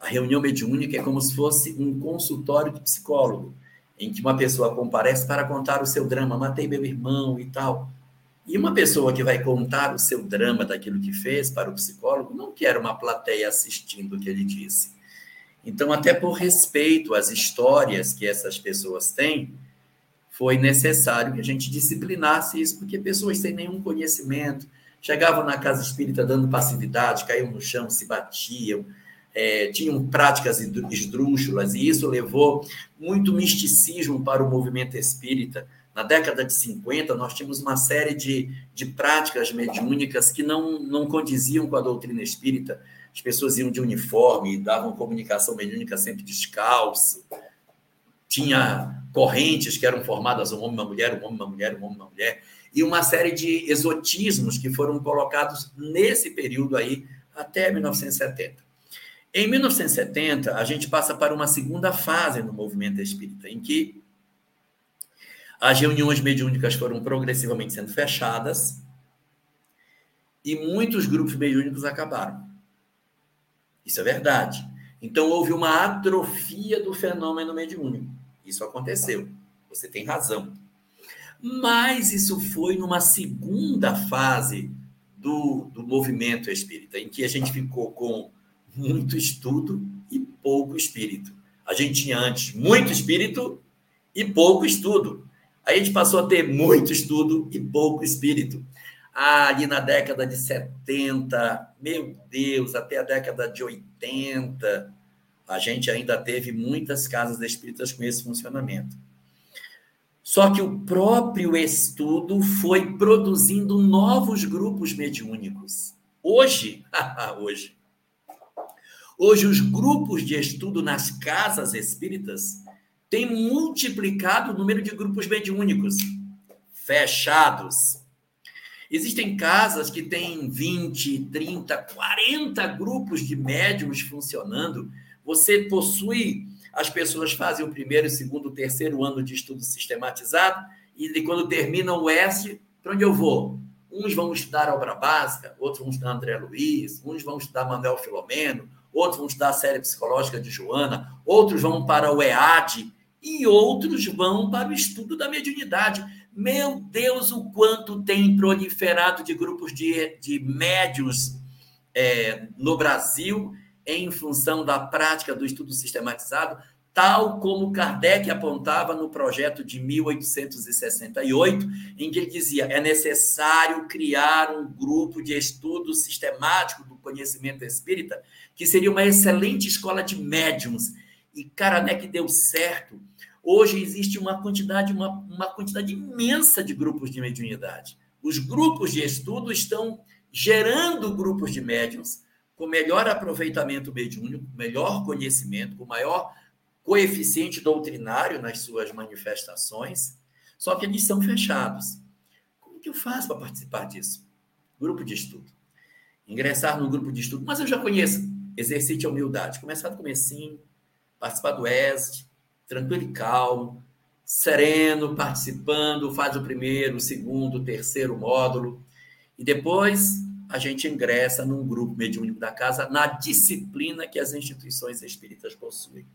Speaker 5: a reunião mediúnica é como se fosse um consultório de psicólogo, em que uma pessoa comparece para contar o seu drama, matei meu irmão e tal. E uma pessoa que vai contar o seu drama daquilo que fez para o psicólogo não quer uma plateia assistindo o que ele disse. Então, até por respeito às histórias que essas pessoas têm, foi necessário que a gente disciplinasse isso, porque pessoas sem nenhum conhecimento chegavam na casa espírita dando passividade, caíam no chão, se batiam, é, tinham práticas esdrúxulas, e isso levou muito misticismo para o movimento espírita. Na década de 50, nós tínhamos uma série de, de práticas mediúnicas que não, não condiziam com a doutrina espírita. As pessoas iam de uniforme, davam comunicação mediúnica sempre descalço. Tinha correntes que eram formadas um homem, uma mulher, um homem, uma mulher, um homem, uma mulher. E uma série de exotismos que foram colocados nesse período aí, até 1970. Em 1970, a gente passa para uma segunda fase no movimento espírita, em que as reuniões mediúnicas foram progressivamente sendo fechadas e muitos grupos mediúnicos acabaram. Isso é verdade. Então, houve uma atrofia do fenômeno mediúnico. Isso aconteceu. Você tem razão. Mas isso foi numa segunda fase do, do movimento espírita, em que a gente ficou com muito estudo e pouco espírito. A gente tinha antes muito espírito e pouco estudo. Aí a gente passou a ter muito estudo e pouco espírito. Ah, ali na década de 70, meu Deus, até a década de 80, a gente ainda teve muitas casas espíritas com esse funcionamento. Só que o próprio estudo foi produzindo novos grupos mediúnicos. Hoje, [laughs] hoje, hoje os grupos de estudo nas casas espíritas tem multiplicado o número de grupos mediúnicos fechados. Existem casas que têm 20, 30, 40 grupos de médiums funcionando. Você possui, as pessoas fazem o primeiro, segundo, terceiro ano de estudo sistematizado, e quando terminam o S, para onde eu vou? Uns vão estudar obra básica, outros vão estudar André Luiz, uns vão estudar Manuel Filomeno, outros vão estudar a série psicológica de Joana, outros vão para o EAD, e outros vão para o estudo da mediunidade. Meu Deus, o quanto tem proliferado de grupos de, de médios é, no Brasil em função da prática do estudo sistematizado, tal como Kardec apontava no projeto de 1868, em que ele dizia: é necessário criar um grupo de estudo sistemático do conhecimento espírita, que seria uma excelente escola de médiums. E Kardec deu certo Hoje existe uma quantidade, uma, uma quantidade imensa de grupos de mediunidade. Os grupos de estudo estão gerando grupos de médiums com melhor aproveitamento mediúnico, melhor conhecimento, com maior coeficiente doutrinário nas suas manifestações, só que eles são fechados. Como que eu faço para participar disso? Grupo de estudo. Ingressar no grupo de estudo, mas eu já conheço. Exercite a humildade. Começar do comecinho, participar do EST, tranquilo e calmo, sereno, participando, faz o primeiro, o segundo, o terceiro módulo, e depois a gente ingressa num grupo mediúnico da casa na disciplina que as instituições espíritas possuem.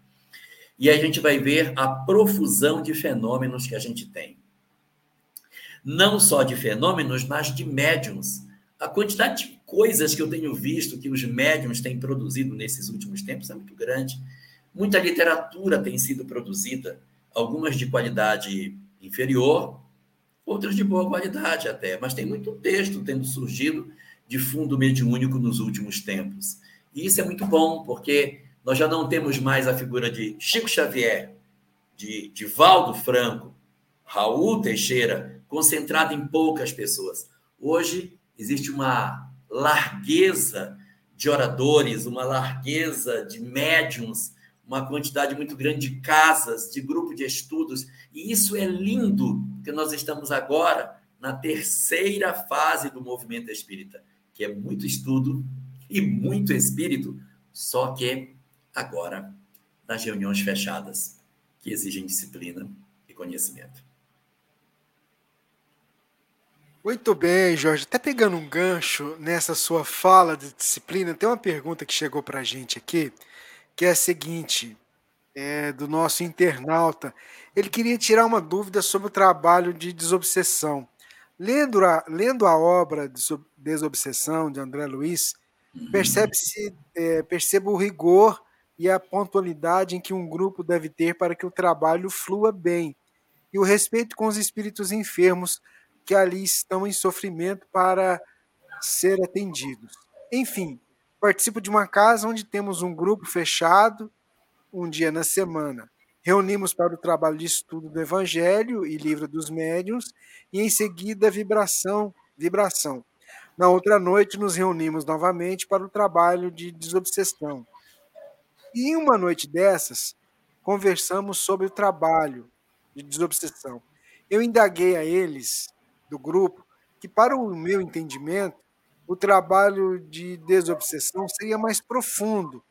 Speaker 5: E a gente vai ver a profusão de fenômenos que a gente tem. Não só de fenômenos, mas de médiums. A quantidade de coisas que eu tenho visto que os médiums têm produzido nesses últimos tempos é muito grande. Muita literatura tem sido produzida, algumas de qualidade inferior, outras de boa qualidade até, mas tem muito texto tendo surgido de fundo mediúnico nos últimos tempos. E isso é muito bom, porque nós já não temos mais a figura de Chico Xavier, de, de Valdo Franco, Raul Teixeira, concentrada em poucas pessoas. Hoje existe uma largueza de oradores, uma largueza de médiums uma quantidade muito grande de casas, de grupo de estudos, e isso é lindo, porque nós estamos agora na terceira fase do movimento espírita, que é muito estudo e muito espírito, só que agora nas reuniões fechadas, que exigem disciplina e conhecimento.
Speaker 3: Muito bem, Jorge. Até pegando um gancho nessa sua fala de disciplina, tem uma pergunta que chegou para a gente aqui que é a seguinte, é, do nosso internauta. Ele queria tirar uma dúvida sobre o trabalho de desobsessão. Lendo a, lendo a obra de Desobsessão, de André Luiz, uhum. percebe-se, é, perceba o rigor e a pontualidade em que um grupo deve ter para que o trabalho flua bem, e o respeito com os espíritos enfermos que ali estão em sofrimento para ser atendidos. Enfim, participo de uma casa onde temos um grupo fechado um dia na semana. Reunimos para o trabalho de estudo do Evangelho e livro dos médiuns e em seguida vibração, vibração. Na outra noite nos reunimos novamente para o trabalho de desobsessão. E em uma noite dessas, conversamos sobre o trabalho de desobsessão. Eu indaguei a eles do grupo que para o meu entendimento, o trabalho de desobsessão seria mais profundo,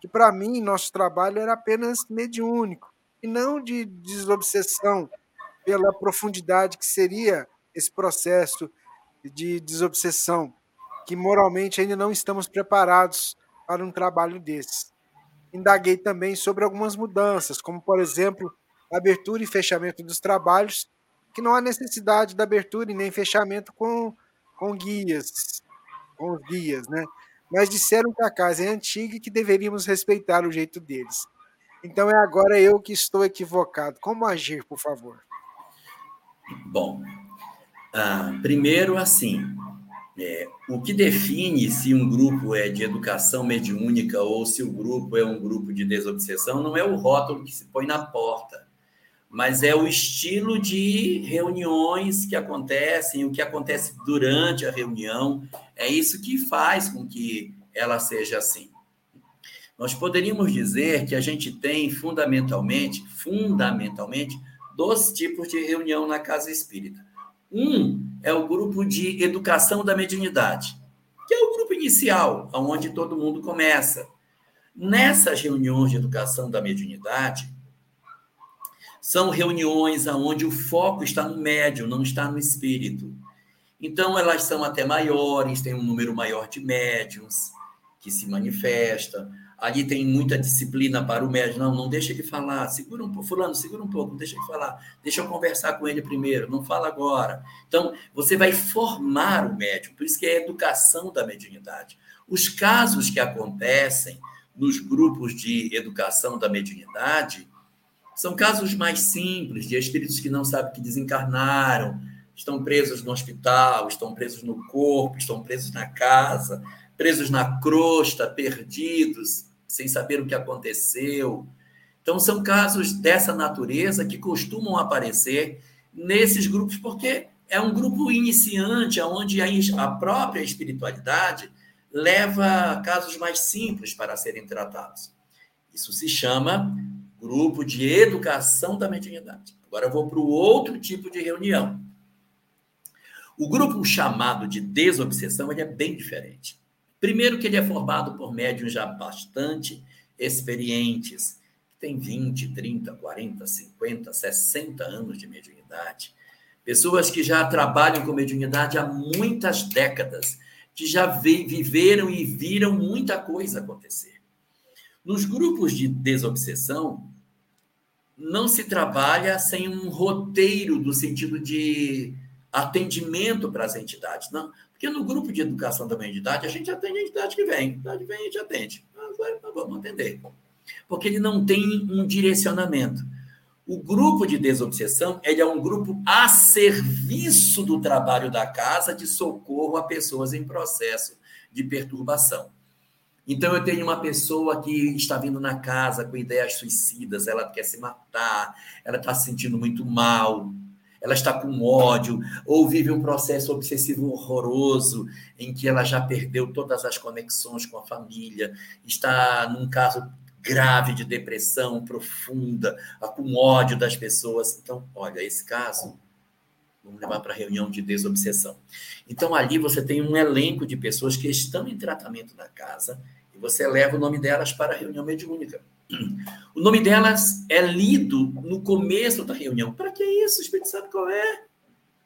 Speaker 3: que para mim nosso trabalho era apenas mediúnico e não de desobsessão pela profundidade que seria esse processo de desobsessão, que moralmente ainda não estamos preparados para um trabalho desse. Indaguei também sobre algumas mudanças, como por exemplo, abertura e fechamento dos trabalhos, que não há necessidade da abertura e nem fechamento com, com guias, com guias, né? Mas disseram que a casa é antiga e que deveríamos respeitar o jeito deles. Então é agora eu que estou equivocado. Como agir, por favor?
Speaker 5: Bom, ah, primeiro assim, é, o que define se um grupo é de educação mediúnica ou se o grupo é um grupo de desobsessão não é o rótulo que se põe na porta, mas é o estilo de reuniões que acontecem, o que acontece durante a reunião. É isso que faz com que ela seja assim. Nós poderíamos dizer que a gente tem fundamentalmente, fundamentalmente, dois tipos de reunião na casa espírita. Um é o grupo de educação da mediunidade, que é o grupo inicial, onde todo mundo começa. Nessas reuniões de educação da mediunidade, são reuniões onde o foco está no médium, não está no espírito. Então, elas são até maiores, tem um número maior de médiums que se manifestam ali tem muita disciplina para o médico. Não, não deixa ele falar. Segura um pouco. Fulano, segura um pouco, não deixa ele falar. Deixa eu conversar com ele primeiro, não fala agora. Então, você vai formar o médico. Por isso que é a educação da mediunidade. Os casos que acontecem nos grupos de educação da mediunidade são casos mais simples, de espíritos que não sabem que desencarnaram, estão presos no hospital, estão presos no corpo, estão presos na casa, presos na crosta, perdidos, sem saber o que aconteceu. Então, são casos dessa natureza que costumam aparecer nesses grupos, porque é um grupo iniciante, onde a própria espiritualidade leva casos mais simples para serem tratados. Isso se chama grupo de educação da mediunidade. Agora eu vou para o outro tipo de reunião. O grupo chamado de desobsessão ele é bem diferente. Primeiro, que ele é formado por médiums já bastante experientes, que têm 20, 30, 40, 50, 60 anos de mediunidade. Pessoas que já trabalham com mediunidade há muitas décadas, que já viveram e viram muita coisa acontecer. Nos grupos de desobsessão, não se trabalha sem um roteiro do sentido de atendimento para as entidades. Não, porque no grupo de educação da mediunidade, a gente atende a entidade que vem. A entidade vem, a gente atende. Ah, vamos atender. Porque ele não tem um direcionamento. O grupo de desobsessão ele é um grupo a serviço do trabalho da casa de socorro a pessoas em processo de perturbação. Então, eu tenho uma pessoa que está vindo na casa com ideias suicidas, ela quer se matar, ela está se sentindo muito mal, ela está com ódio, ou vive um processo obsessivo horroroso, em que ela já perdeu todas as conexões com a família, está num caso grave de depressão profunda, com ódio das pessoas. Então, olha, esse caso, vamos levar para a reunião de desobsessão. Então, ali você tem um elenco de pessoas que estão em tratamento na casa, e você leva o nome delas para a reunião mediúnica. O nome delas é lido no começo da reunião. Para que isso? O Espírito sabe qual é.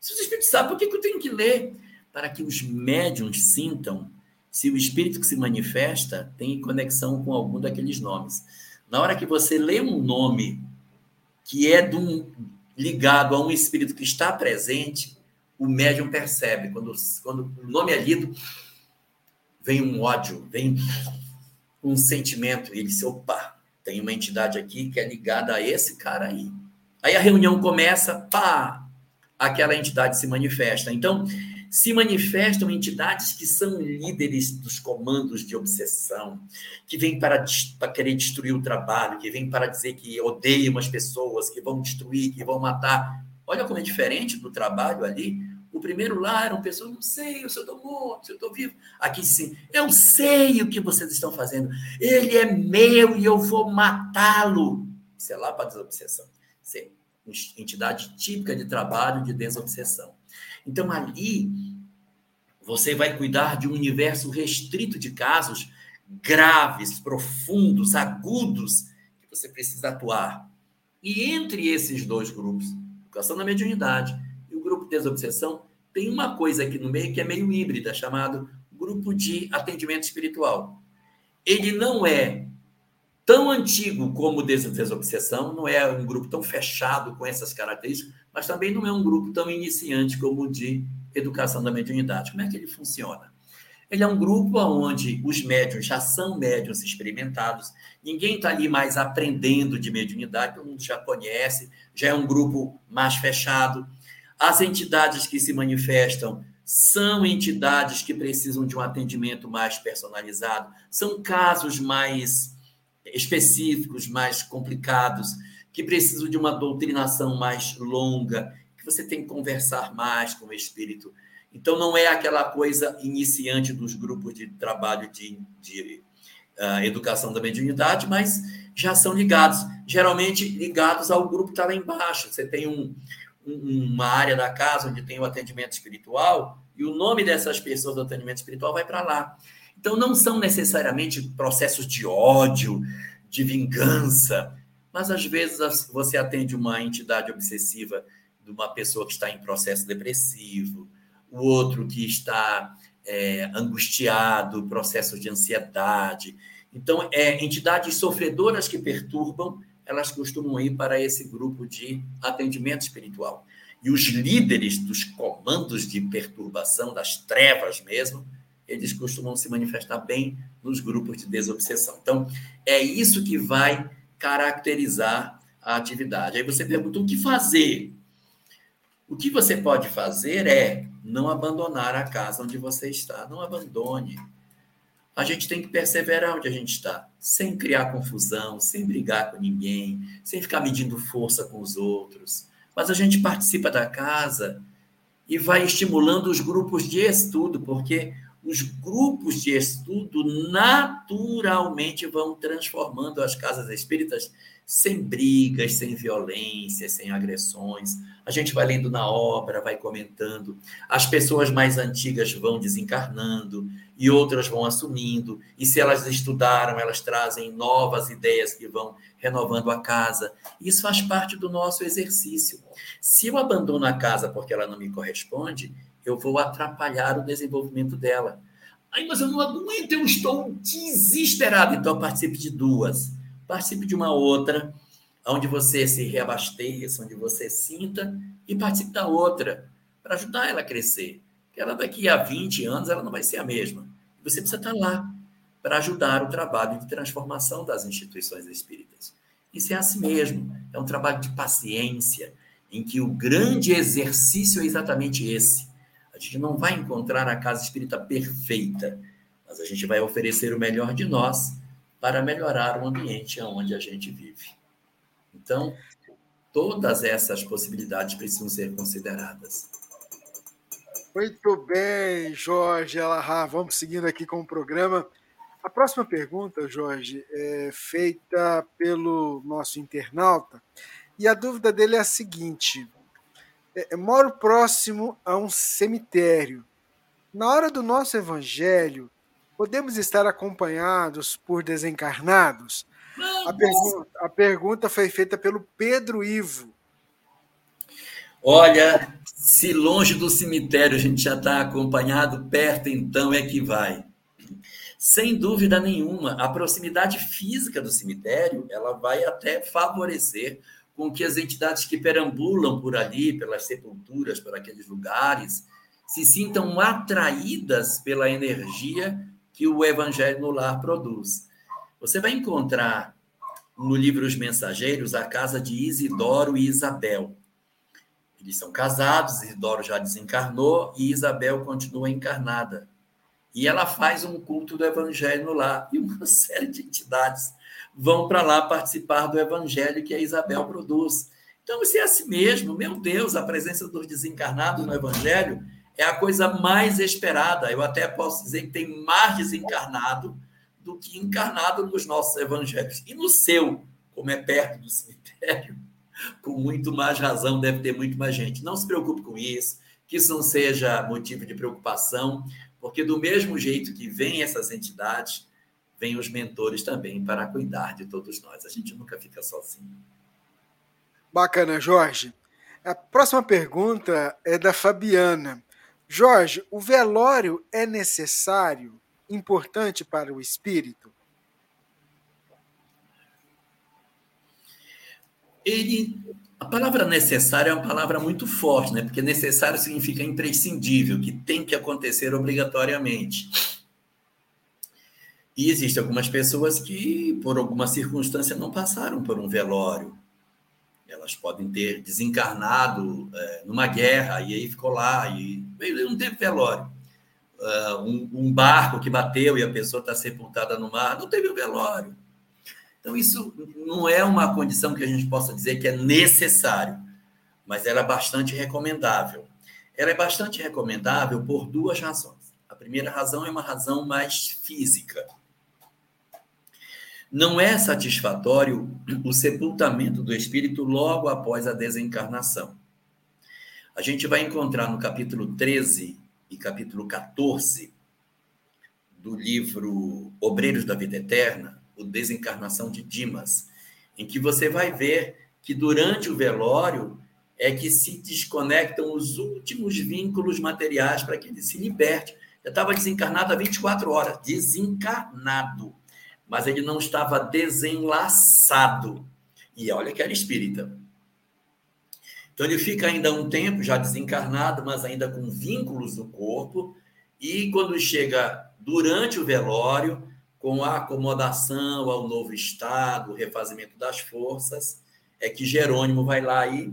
Speaker 5: Se o Espírito sabe, por que, eu tenho que ler? Para que os médiums sintam se o Espírito que se manifesta tem conexão com algum daqueles nomes. Na hora que você lê um nome que é um, ligado a um Espírito que está presente, o médium percebe. Quando, quando o nome é lido, vem um ódio, vem um sentimento. Ele disse: opa, tem uma entidade aqui que é ligada a esse cara aí. Aí a reunião começa, pá, aquela entidade se manifesta. Então, se manifestam entidades que são líderes dos comandos de obsessão, que vêm para, para querer destruir o trabalho, que vêm para dizer que odeiam as pessoas, que vão destruir, que vão matar. Olha como é diferente do trabalho ali. Primeiro lá eram pessoas, não sei se eu estou morto, se eu estou vivo. Aqui sim, eu sei o que vocês estão fazendo. Ele é meu e eu vou matá-lo. Isso é lá para desobsessão. Isso é entidade típica de trabalho de desobsessão. Então, ali, você vai cuidar de um universo restrito de casos graves, profundos, agudos, que você precisa atuar. E entre esses dois grupos, educação da mediunidade e o grupo de desobsessão, tem uma coisa aqui no meio que é meio híbrida, chamado grupo de atendimento espiritual. Ele não é tão antigo como desobsessão, não é um grupo tão fechado com essas características, mas também não é um grupo tão iniciante como o de educação da mediunidade. Como é que ele funciona? Ele é um grupo onde os médiuns já são médiuns experimentados, ninguém está ali mais aprendendo de mediunidade, todo mundo já conhece, já é um grupo mais fechado. As entidades que se manifestam são entidades que precisam de um atendimento mais personalizado, são casos mais específicos, mais complicados, que precisam de uma doutrinação mais longa, que você tem que conversar mais com o espírito. Então, não é aquela coisa iniciante dos grupos de trabalho de, de uh, educação da mediunidade, mas já são ligados, geralmente ligados ao grupo que está lá embaixo. Você tem um, uma área da casa onde tem o atendimento espiritual, e o nome dessas pessoas do atendimento espiritual vai para lá. Então, não são necessariamente processos de ódio, de vingança, mas às vezes você atende uma entidade obsessiva de uma pessoa que está em processo depressivo, o outro que está é, angustiado, processos de ansiedade. Então, é, entidades sofredoras que perturbam elas costumam ir para esse grupo de atendimento espiritual. E os líderes dos comandos de perturbação, das trevas mesmo, eles costumam se manifestar bem nos grupos de desobsessão. Então, é isso que vai caracterizar a atividade. Aí você pergunta o que fazer. O que você pode fazer é não abandonar a casa onde você está. Não abandone a gente tem que perseverar onde a gente está, sem criar confusão, sem brigar com ninguém, sem ficar medindo força com os outros. Mas a gente participa da casa e vai estimulando os grupos de estudo, porque os grupos de estudo naturalmente vão transformando as casas espíritas sem brigas, sem violência, sem agressões. A gente vai lendo na obra, vai comentando. As pessoas mais antigas vão desencarnando e outras vão assumindo. E se elas estudaram, elas trazem novas ideias que vão renovando a casa. Isso faz parte do nosso exercício. Se eu abandono a casa porque ela não me corresponde, eu vou atrapalhar o desenvolvimento dela. Aí, mas eu não aguento, eu estou desesperado. Então, participe de duas participe de uma outra, onde você se reabasteça, onde você sinta, e participe da outra, para ajudar ela a crescer. Porque ela daqui a 20 anos ela não vai ser a mesma. Você precisa estar lá para ajudar o trabalho de transformação das instituições espíritas. Isso é assim mesmo, é um trabalho de paciência, em que o grande exercício é exatamente esse. A gente não vai encontrar a casa espírita perfeita, mas a gente vai oferecer o melhor de nós para melhorar o ambiente onde a gente vive. Então, todas essas possibilidades precisam ser consideradas.
Speaker 3: Muito bem, Jorge Alahá. Vamos seguindo aqui com o programa. A próxima pergunta, Jorge, é feita pelo nosso internauta. E a dúvida dele é a seguinte: é, moro próximo a um cemitério. Na hora do nosso evangelho, Podemos estar acompanhados por desencarnados? A pergunta, a pergunta foi feita pelo Pedro Ivo.
Speaker 5: Olha, se longe do cemitério a gente já está acompanhado, perto então é que vai. Sem dúvida nenhuma, a proximidade física do cemitério ela vai até favorecer com que as entidades que perambulam por ali, pelas sepulturas, por aqueles lugares, se sintam atraídas pela energia que o Evangelho no Lar produz. Você vai encontrar no livro Os Mensageiros a casa de Isidoro e Isabel. Eles são casados, Isidoro já desencarnou e Isabel continua encarnada. E ela faz um culto do evangelho lá. E uma [laughs] série de entidades vão para lá participar do evangelho que a Isabel produz. Então, se é assim mesmo, meu Deus, a presença dos desencarnados no evangelho é a coisa mais esperada. Eu até posso dizer que tem mais desencarnado do que encarnado nos nossos evangelhos. E no seu, como é perto do cemitério, com muito mais razão deve ter muito mais gente. Não se preocupe com isso, que isso não seja motivo de preocupação, porque do mesmo jeito que vêm essas entidades, vêm os mentores também para cuidar de todos nós. A gente nunca fica sozinho.
Speaker 3: Bacana, Jorge. A próxima pergunta é da Fabiana. Jorge, o velório é necessário, importante para o espírito?
Speaker 5: Ele, a palavra necessário é uma palavra muito forte, né? Porque necessário significa imprescindível, que tem que acontecer obrigatoriamente. E existem algumas pessoas que, por alguma circunstância, não passaram por um velório. Elas podem ter desencarnado é, numa guerra e aí ficou lá e não teve velório. Uh, um, um, barco que bateu e a pessoa está sepultada no mar, não teve velório. Então, isso não é uma condição que a gente possa dizer que é necessário, mas ela é bastante recomendável. Ela é bastante recomendável por duas razões. A primeira razão é uma razão mais física não é satisfatório o sepultamento do espírito logo após a desencarnação. A gente vai encontrar no capítulo 13 e capítulo 14 do livro Obreiros da Vida Eterna, o Desencarnação de Dimas, em que você vai ver que durante o velório é que se desconectam os últimos vínculos materiais para que ele se liberte. Eu estava desencarnado há 24 horas, desencarnado mas ele não estava desenlaçado. E olha que era espírita. Então ele fica ainda um tempo já desencarnado, mas ainda com vínculos no corpo, e quando chega durante o velório, com a acomodação ao novo estado, o refazimento das forças, é que Jerônimo vai lá e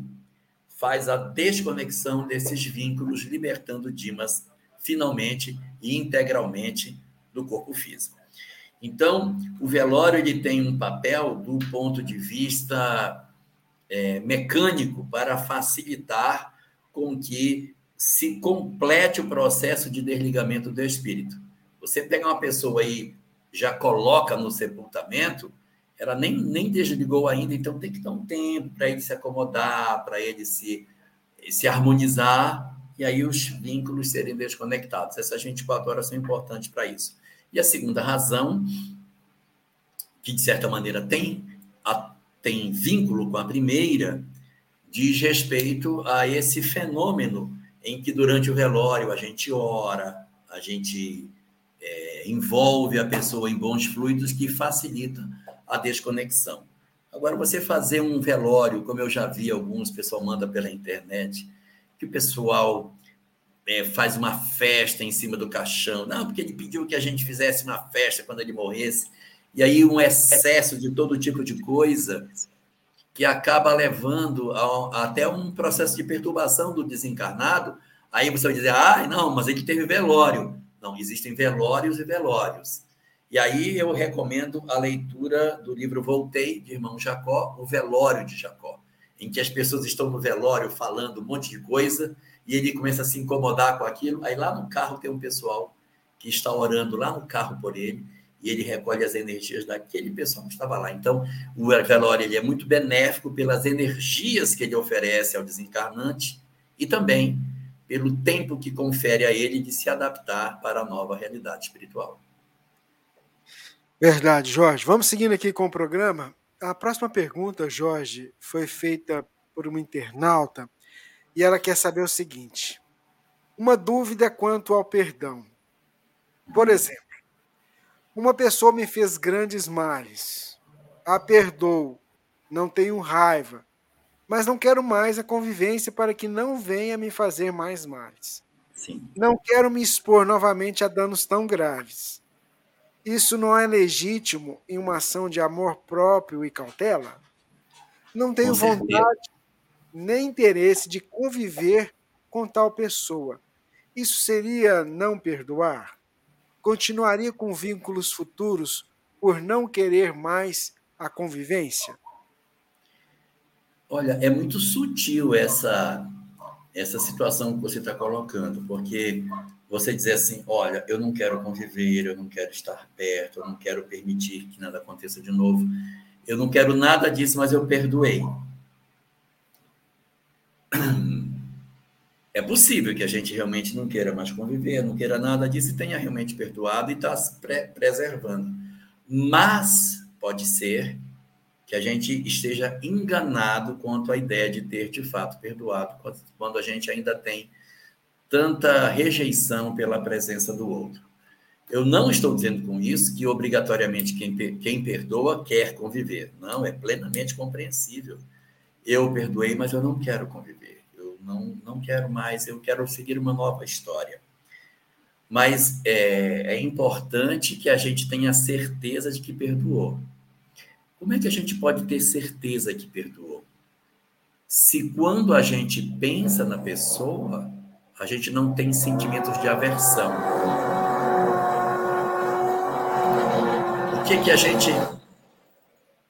Speaker 5: faz a desconexão desses vínculos, libertando Dimas finalmente e integralmente do corpo físico. Então, o velório ele tem um papel do ponto de vista é, mecânico para facilitar com que se complete o processo de desligamento do espírito. Você pega uma pessoa aí, já coloca no sepultamento, ela nem, nem desligou ainda, então tem que dar um tempo para ele se acomodar, para ele se, se harmonizar, e aí os vínculos serem desconectados. Essas 24 horas são importantes para isso. E a segunda razão, que de certa maneira tem, a, tem vínculo com a primeira, diz respeito a esse fenômeno em que durante o velório a gente ora, a gente é, envolve a pessoa em bons fluidos que facilita a desconexão. Agora, você fazer um velório, como eu já vi alguns, o pessoal manda pela internet, que o pessoal é, faz uma festa em cima do caixão. Não, porque ele pediu que a gente fizesse uma festa quando ele morresse. E aí um excesso de todo tipo de coisa que acaba levando a, a, até um processo de perturbação do desencarnado. Aí você vai dizer, ah, não, mas ele teve velório. Não, existem velórios e velórios. E aí eu recomendo a leitura do livro Voltei, de irmão Jacó, O Velório de Jacó, em que as pessoas estão no velório falando um monte de coisa e ele começa a se incomodar com aquilo. Aí lá no carro tem um pessoal que está orando lá no carro por ele e ele recolhe as energias daquele pessoal que estava lá. Então, o velório ele é muito benéfico pelas energias que ele oferece ao desencarnante e também pelo tempo que confere a ele de se adaptar para a nova realidade espiritual.
Speaker 3: Verdade, Jorge. Vamos seguindo aqui com o programa. A próxima pergunta, Jorge, foi feita por uma internauta e ela quer saber o seguinte: uma dúvida quanto ao perdão. Por exemplo, uma pessoa me fez grandes males, a perdoo, não tenho raiva, mas não quero mais a convivência para que não venha me fazer mais males.
Speaker 5: Sim.
Speaker 3: Não quero me expor novamente a danos tão graves. Isso não é legítimo em uma ação de amor próprio e cautela? Não tenho vontade nem interesse de conviver com tal pessoa. Isso seria não perdoar? Continuaria com vínculos futuros por não querer mais a convivência?
Speaker 5: Olha, é muito sutil essa essa situação que você está colocando, porque você dizer assim, olha, eu não quero conviver, eu não quero estar perto, eu não quero permitir que nada aconteça de novo, eu não quero nada disso, mas eu perdoei. É possível que a gente realmente não queira mais conviver, não queira nada disso e tenha realmente perdoado e está se preservando. Mas pode ser que a gente esteja enganado quanto à ideia de ter de fato perdoado, quando a gente ainda tem tanta rejeição pela presença do outro. Eu não estou dizendo com isso que obrigatoriamente quem, quem perdoa quer conviver. Não, é plenamente compreensível. Eu perdoei, mas eu não quero conviver. Eu não, não quero mais, eu quero seguir uma nova história. Mas é, é importante que a gente tenha certeza de que perdoou. Como é que a gente pode ter certeza que perdoou? Se quando a gente pensa na pessoa, a gente não tem sentimentos de aversão. O que que a gente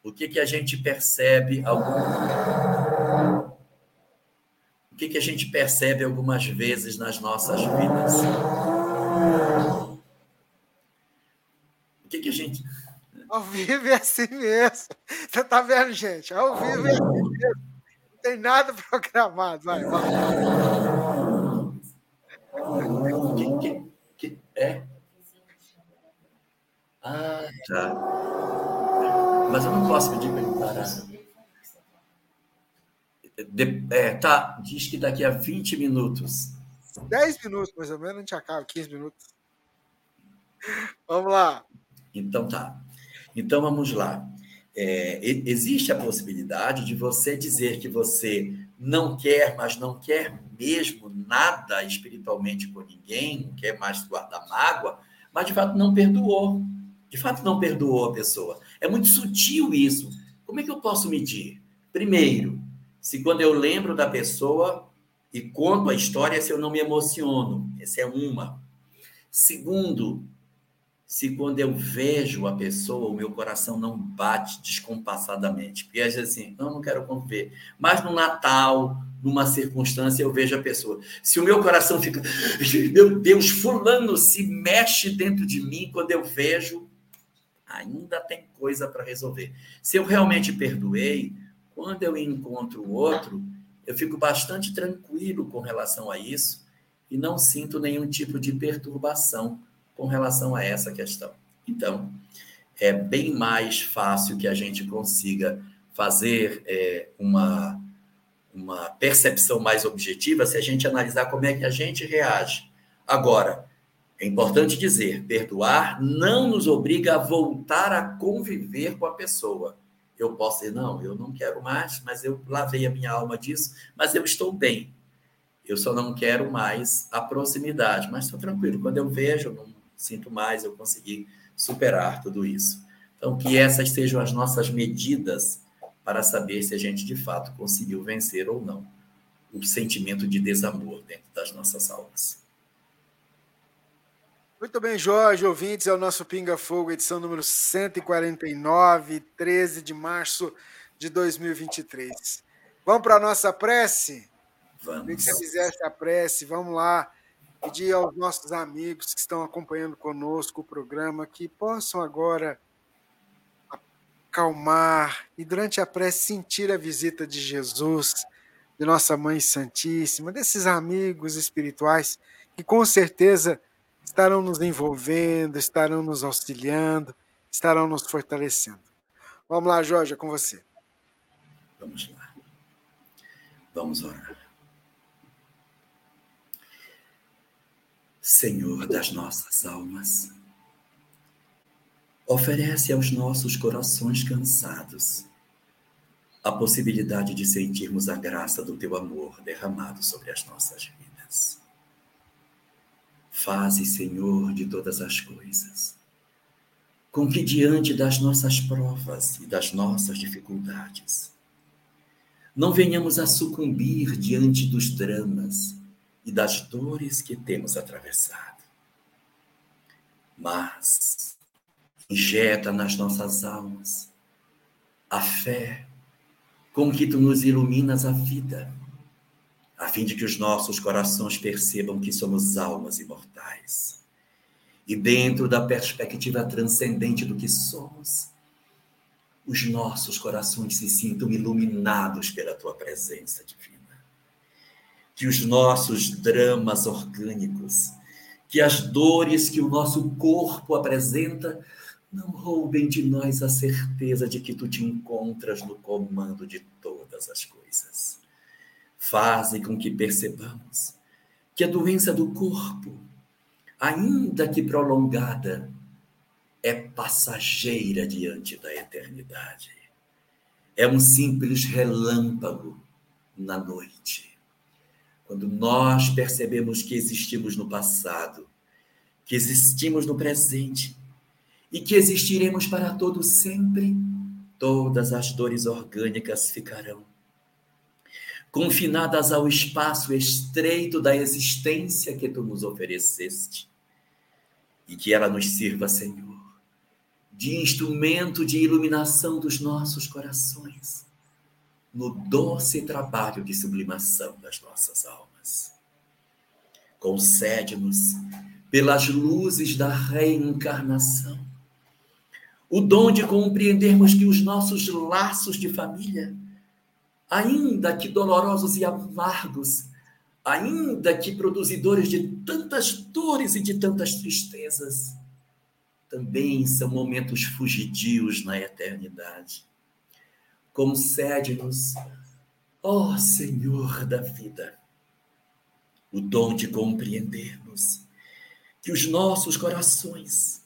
Speaker 5: o que que a gente percebe algum O que que a gente percebe algumas vezes nas nossas vidas? O que que a gente
Speaker 3: ao vivo é assim mesmo. Você tá vendo, gente? Ao vivo é assim mesmo. Não tem nada programado. Vai, vai.
Speaker 5: Que, que, que, é? Ah, tá. Mas eu não posso pedir para ele parar. De, é, tá, diz que daqui a 20 minutos.
Speaker 3: 10 minutos, mais ou menos, a gente acaba, 15 minutos. Vamos lá.
Speaker 5: Então tá. Então vamos lá. É, existe a possibilidade de você dizer que você não quer, mas não quer mesmo nada espiritualmente com ninguém, não quer mais guardar mágoa, mas de fato não perdoou. De fato não perdoou a pessoa. É muito sutil isso. Como é que eu posso medir? Primeiro, se quando eu lembro da pessoa e conto a história, se eu não me emociono. Essa é uma. Segundo, se quando eu vejo a pessoa, o meu coração não bate descompassadamente. Porque às vezes assim, não, não quero conviver. Mas no Natal, numa circunstância, eu vejo a pessoa. Se o meu coração fica, meu Deus, fulano se mexe dentro de mim quando eu vejo, ainda tem coisa para resolver. Se eu realmente perdoei, quando eu encontro o outro, eu fico bastante tranquilo com relação a isso e não sinto nenhum tipo de perturbação com relação a essa questão. Então, é bem mais fácil que a gente consiga fazer é, uma, uma percepção mais objetiva se a gente analisar como é que a gente reage. Agora, é importante dizer, perdoar não nos obriga a voltar a conviver com a pessoa. Eu posso dizer, não, eu não quero mais, mas eu lavei a minha alma disso, mas eu estou bem. Eu só não quero mais a proximidade, mas estou tranquilo. Quando eu vejo, não sinto mais, eu consegui superar tudo isso. Então, que essas sejam as nossas medidas para saber se a gente de fato conseguiu vencer ou não o sentimento de desamor dentro das nossas almas.
Speaker 3: Muito bem, Jorge, ouvintes, é o nosso Pinga Fogo, edição número 149, 13 de março de 2023. Vamos para a nossa prece?
Speaker 5: Vamos.
Speaker 3: Que você fizesse a prece, vamos lá pedir aos nossos amigos que estão acompanhando conosco o programa que possam agora acalmar e durante a prece sentir a visita de Jesus, de nossa Mãe Santíssima, desses amigos espirituais que com certeza estarão nos envolvendo, estarão nos auxiliando, estarão nos fortalecendo. Vamos lá, Jorge, é com você.
Speaker 5: Vamos lá. Vamos orar. Senhor das nossas almas, oferece aos nossos corações cansados a possibilidade de sentirmos a graça do teu amor derramado sobre as nossas vidas. Faze, Senhor, de todas as coisas, com que, diante das nossas provas e das nossas dificuldades, não venhamos a sucumbir diante dos dramas e das dores que temos atravessado. Mas injeta nas nossas almas a fé com que tu nos iluminas a vida, a fim de que os nossos corações percebam que somos almas imortais. E dentro da perspectiva transcendente do que somos, os nossos corações se sintam iluminados pela tua presença divina. Que os nossos dramas orgânicos, que as dores que o nosso corpo apresenta, não roubem de nós a certeza de que tu te encontras no comando de todas as coisas. Fazem com que percebamos que a doença do corpo, ainda que prolongada, é passageira diante da eternidade. É um simples relâmpago na noite. Quando nós percebemos que existimos no passado, que existimos no presente e que existiremos para todo sempre, todas as dores orgânicas ficarão confinadas ao espaço estreito da existência que tu nos ofereceste. E que ela nos sirva, Senhor, de instrumento de iluminação dos nossos corações, no doce trabalho de sublimação das nossas almas. Concede-nos, pelas luzes da reencarnação, o dom de compreendermos que os nossos laços de família, ainda que dolorosos e amargos, ainda que produzidores de tantas dores e de tantas tristezas, também são momentos fugidios na eternidade. Concede-nos, ó Senhor da vida, o dom de compreendermos que os nossos corações,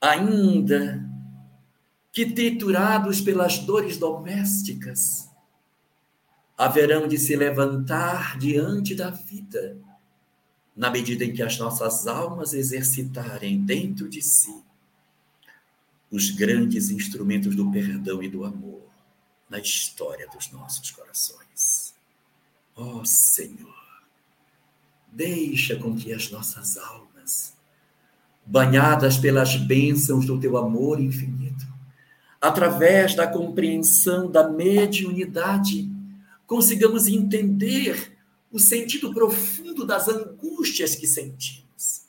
Speaker 5: ainda que triturados pelas dores domésticas, haverão de se levantar diante da vida na medida em que as nossas almas exercitarem dentro de si os grandes instrumentos do perdão e do amor na história dos nossos corações. Ó oh, Senhor, deixa com que as nossas almas, banhadas pelas bênçãos do teu amor infinito, através da compreensão da mediunidade, consigamos entender o sentido profundo das angústias que sentimos.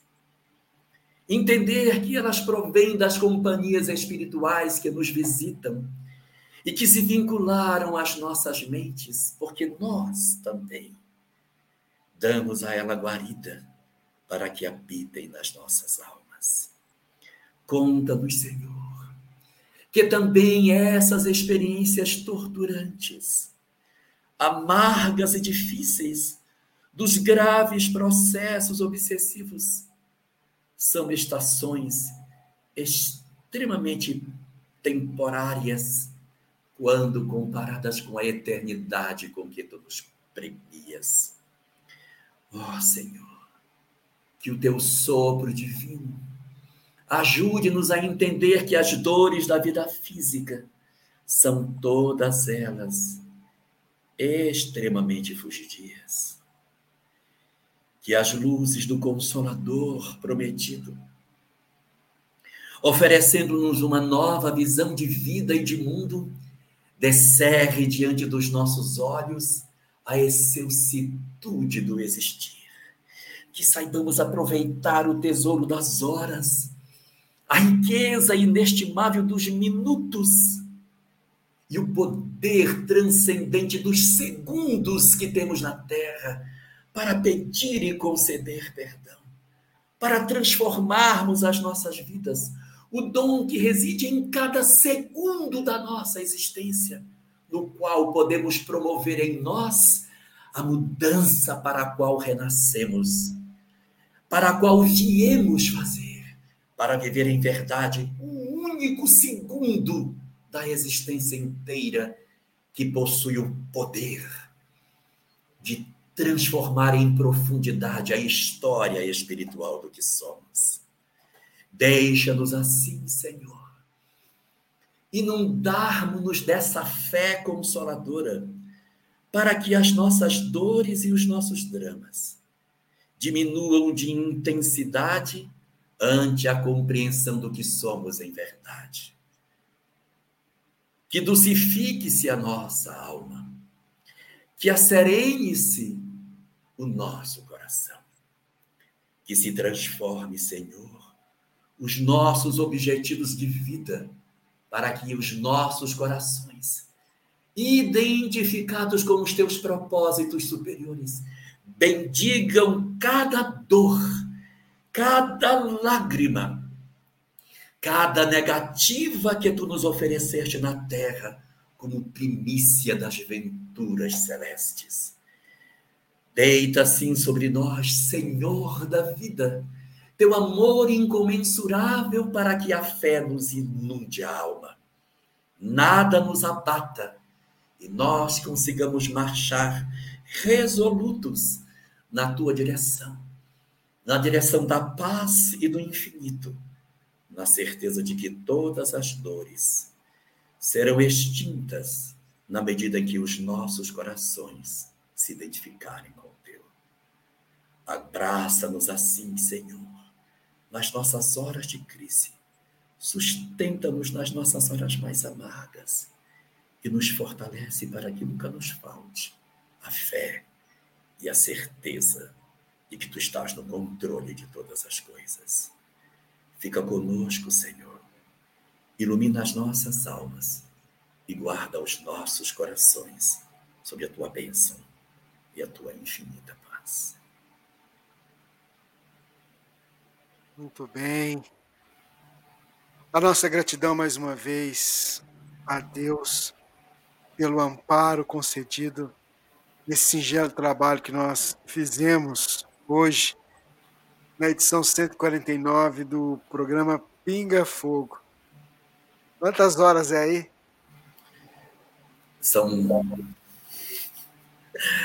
Speaker 5: Entender que elas provêm das companhias espirituais que nos visitam e que se vincularam às nossas mentes, porque nós também damos a ela guarida para que habitem nas nossas almas. Conta-nos, Senhor, que também essas experiências torturantes amargas e difíceis dos graves processos obsessivos são estações extremamente temporárias quando comparadas com a eternidade com que tu nos premias. Ó oh, Senhor, que o teu sopro divino ajude-nos a entender que as dores da vida física são todas elas extremamente fugidias. Que as luzes do Consolador prometido, oferecendo-nos uma nova visão de vida e de mundo, descerre diante dos nossos olhos a excelsitude do existir. Que saibamos aproveitar o tesouro das horas, a riqueza inestimável dos minutos e o poder transcendente dos segundos que temos na terra para pedir e conceder perdão, para transformarmos as nossas vidas, o dom que reside em cada segundo da nossa existência, no qual podemos promover em nós a mudança para a qual renascemos, para a qual viemos fazer, para viver em verdade um único segundo da existência inteira que possui o poder de transformar em profundidade a história espiritual do que somos. Deixa-nos assim, Senhor, inundarmos-nos dessa fé consoladora, para que as nossas dores e os nossos dramas diminuam de intensidade ante a compreensão do que somos em verdade. Que dulcifique-se a nossa alma, que acerene-se o nosso coração, que se transforme, Senhor, os nossos objetivos de vida, para que os nossos corações, identificados com os teus propósitos superiores, bendigam cada dor cada lágrima, cada negativa que tu nos ofereceste na terra, como primícia das venturas celestes. Deita assim sobre nós, Senhor da vida, teu amor incomensurável para que a fé nos inunde a alma. Nada nos abata e nós consigamos marchar resolutos na tua direção na direção da paz e do infinito, na certeza de que todas as dores serão extintas na medida que os nossos corações se identificarem com o teu. Abraça-nos assim, Senhor, nas nossas horas de crise. Sustenta-nos nas nossas horas mais amargas e nos fortalece para que nunca nos falte a fé e a certeza e que tu estás no controle de todas as coisas. Fica conosco, Senhor. Ilumina as nossas almas e guarda os nossos corações sob a tua bênção e a tua infinita paz.
Speaker 3: Muito bem. A nossa gratidão mais uma vez a Deus pelo amparo concedido nesse singelo trabalho que nós fizemos hoje, na edição 149 do programa Pinga Fogo. Quantas horas é aí?
Speaker 5: São,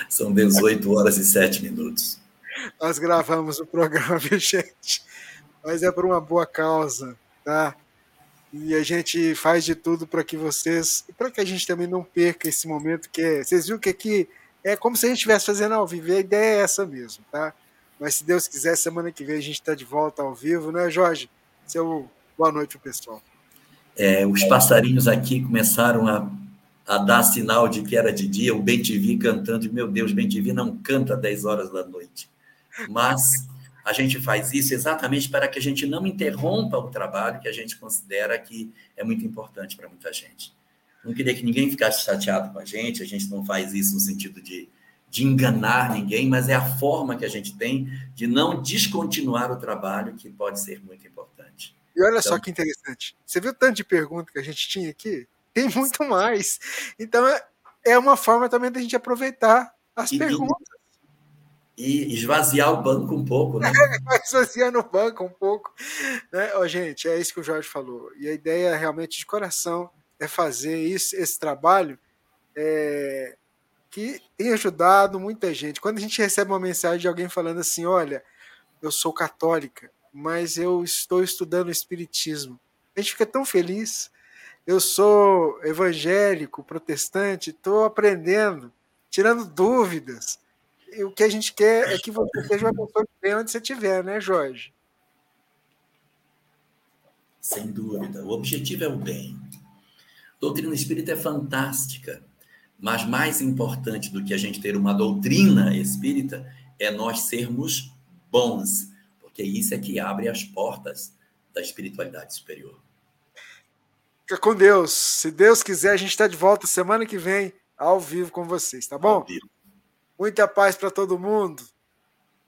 Speaker 5: são 18 horas e 7 minutos.
Speaker 3: Nós gravamos o programa, [laughs] viu, gente? Mas é por uma boa causa, tá? E a gente faz de tudo para que vocês, para que a gente também não perca esse momento que é. Vocês viram que aqui é como se a gente estivesse fazendo ao vivo, a ideia é essa mesmo, tá? Mas se Deus quiser, semana que vem a gente está de volta ao vivo, né, Jorge? Seu boa noite, pessoal.
Speaker 5: É, os passarinhos aqui começaram a, a dar sinal de que era de dia, o TV cantando, e meu Deus, Ben TV não canta às 10 horas da noite. Mas a gente faz isso exatamente para que a gente não interrompa o trabalho que a gente considera que é muito importante para muita gente. Não queria que ninguém ficasse chateado com a gente, a gente não faz isso no sentido de de enganar ninguém, mas é a forma que a gente tem de não descontinuar o trabalho que pode ser muito importante.
Speaker 3: E olha então, só que interessante. Você viu o tanto de perguntas que a gente tinha aqui? Tem muito mais. Então é, é uma forma também da gente aproveitar as e, perguntas.
Speaker 5: E esvaziar o banco um pouco, né? [laughs]
Speaker 3: Esvaziando o banco um pouco. Né? Oh, gente, é isso que o Jorge falou. E a ideia realmente de coração é fazer isso, esse trabalho é, que tem ajudado muita gente. Quando a gente recebe uma mensagem de alguém falando assim: Olha, eu sou católica, mas eu estou estudando Espiritismo, a gente fica tão feliz. Eu sou evangélico, protestante, estou aprendendo, tirando dúvidas. E o que a gente quer é que você seja uma pessoa de bem onde você estiver, né, Jorge?
Speaker 5: Sem dúvida. O objetivo é o bem. A doutrina espírita é fantástica. Mas mais importante do que a gente ter uma doutrina espírita é nós sermos bons, porque isso é que abre as portas da espiritualidade superior.
Speaker 3: Fica com Deus. Se Deus quiser, a gente está de volta semana que vem, ao vivo com vocês, tá bom? Muita paz para todo mundo.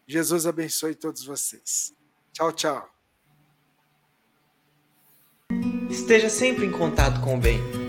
Speaker 3: Jesus abençoe todos vocês. Tchau, tchau.
Speaker 6: Esteja sempre em contato com o bem.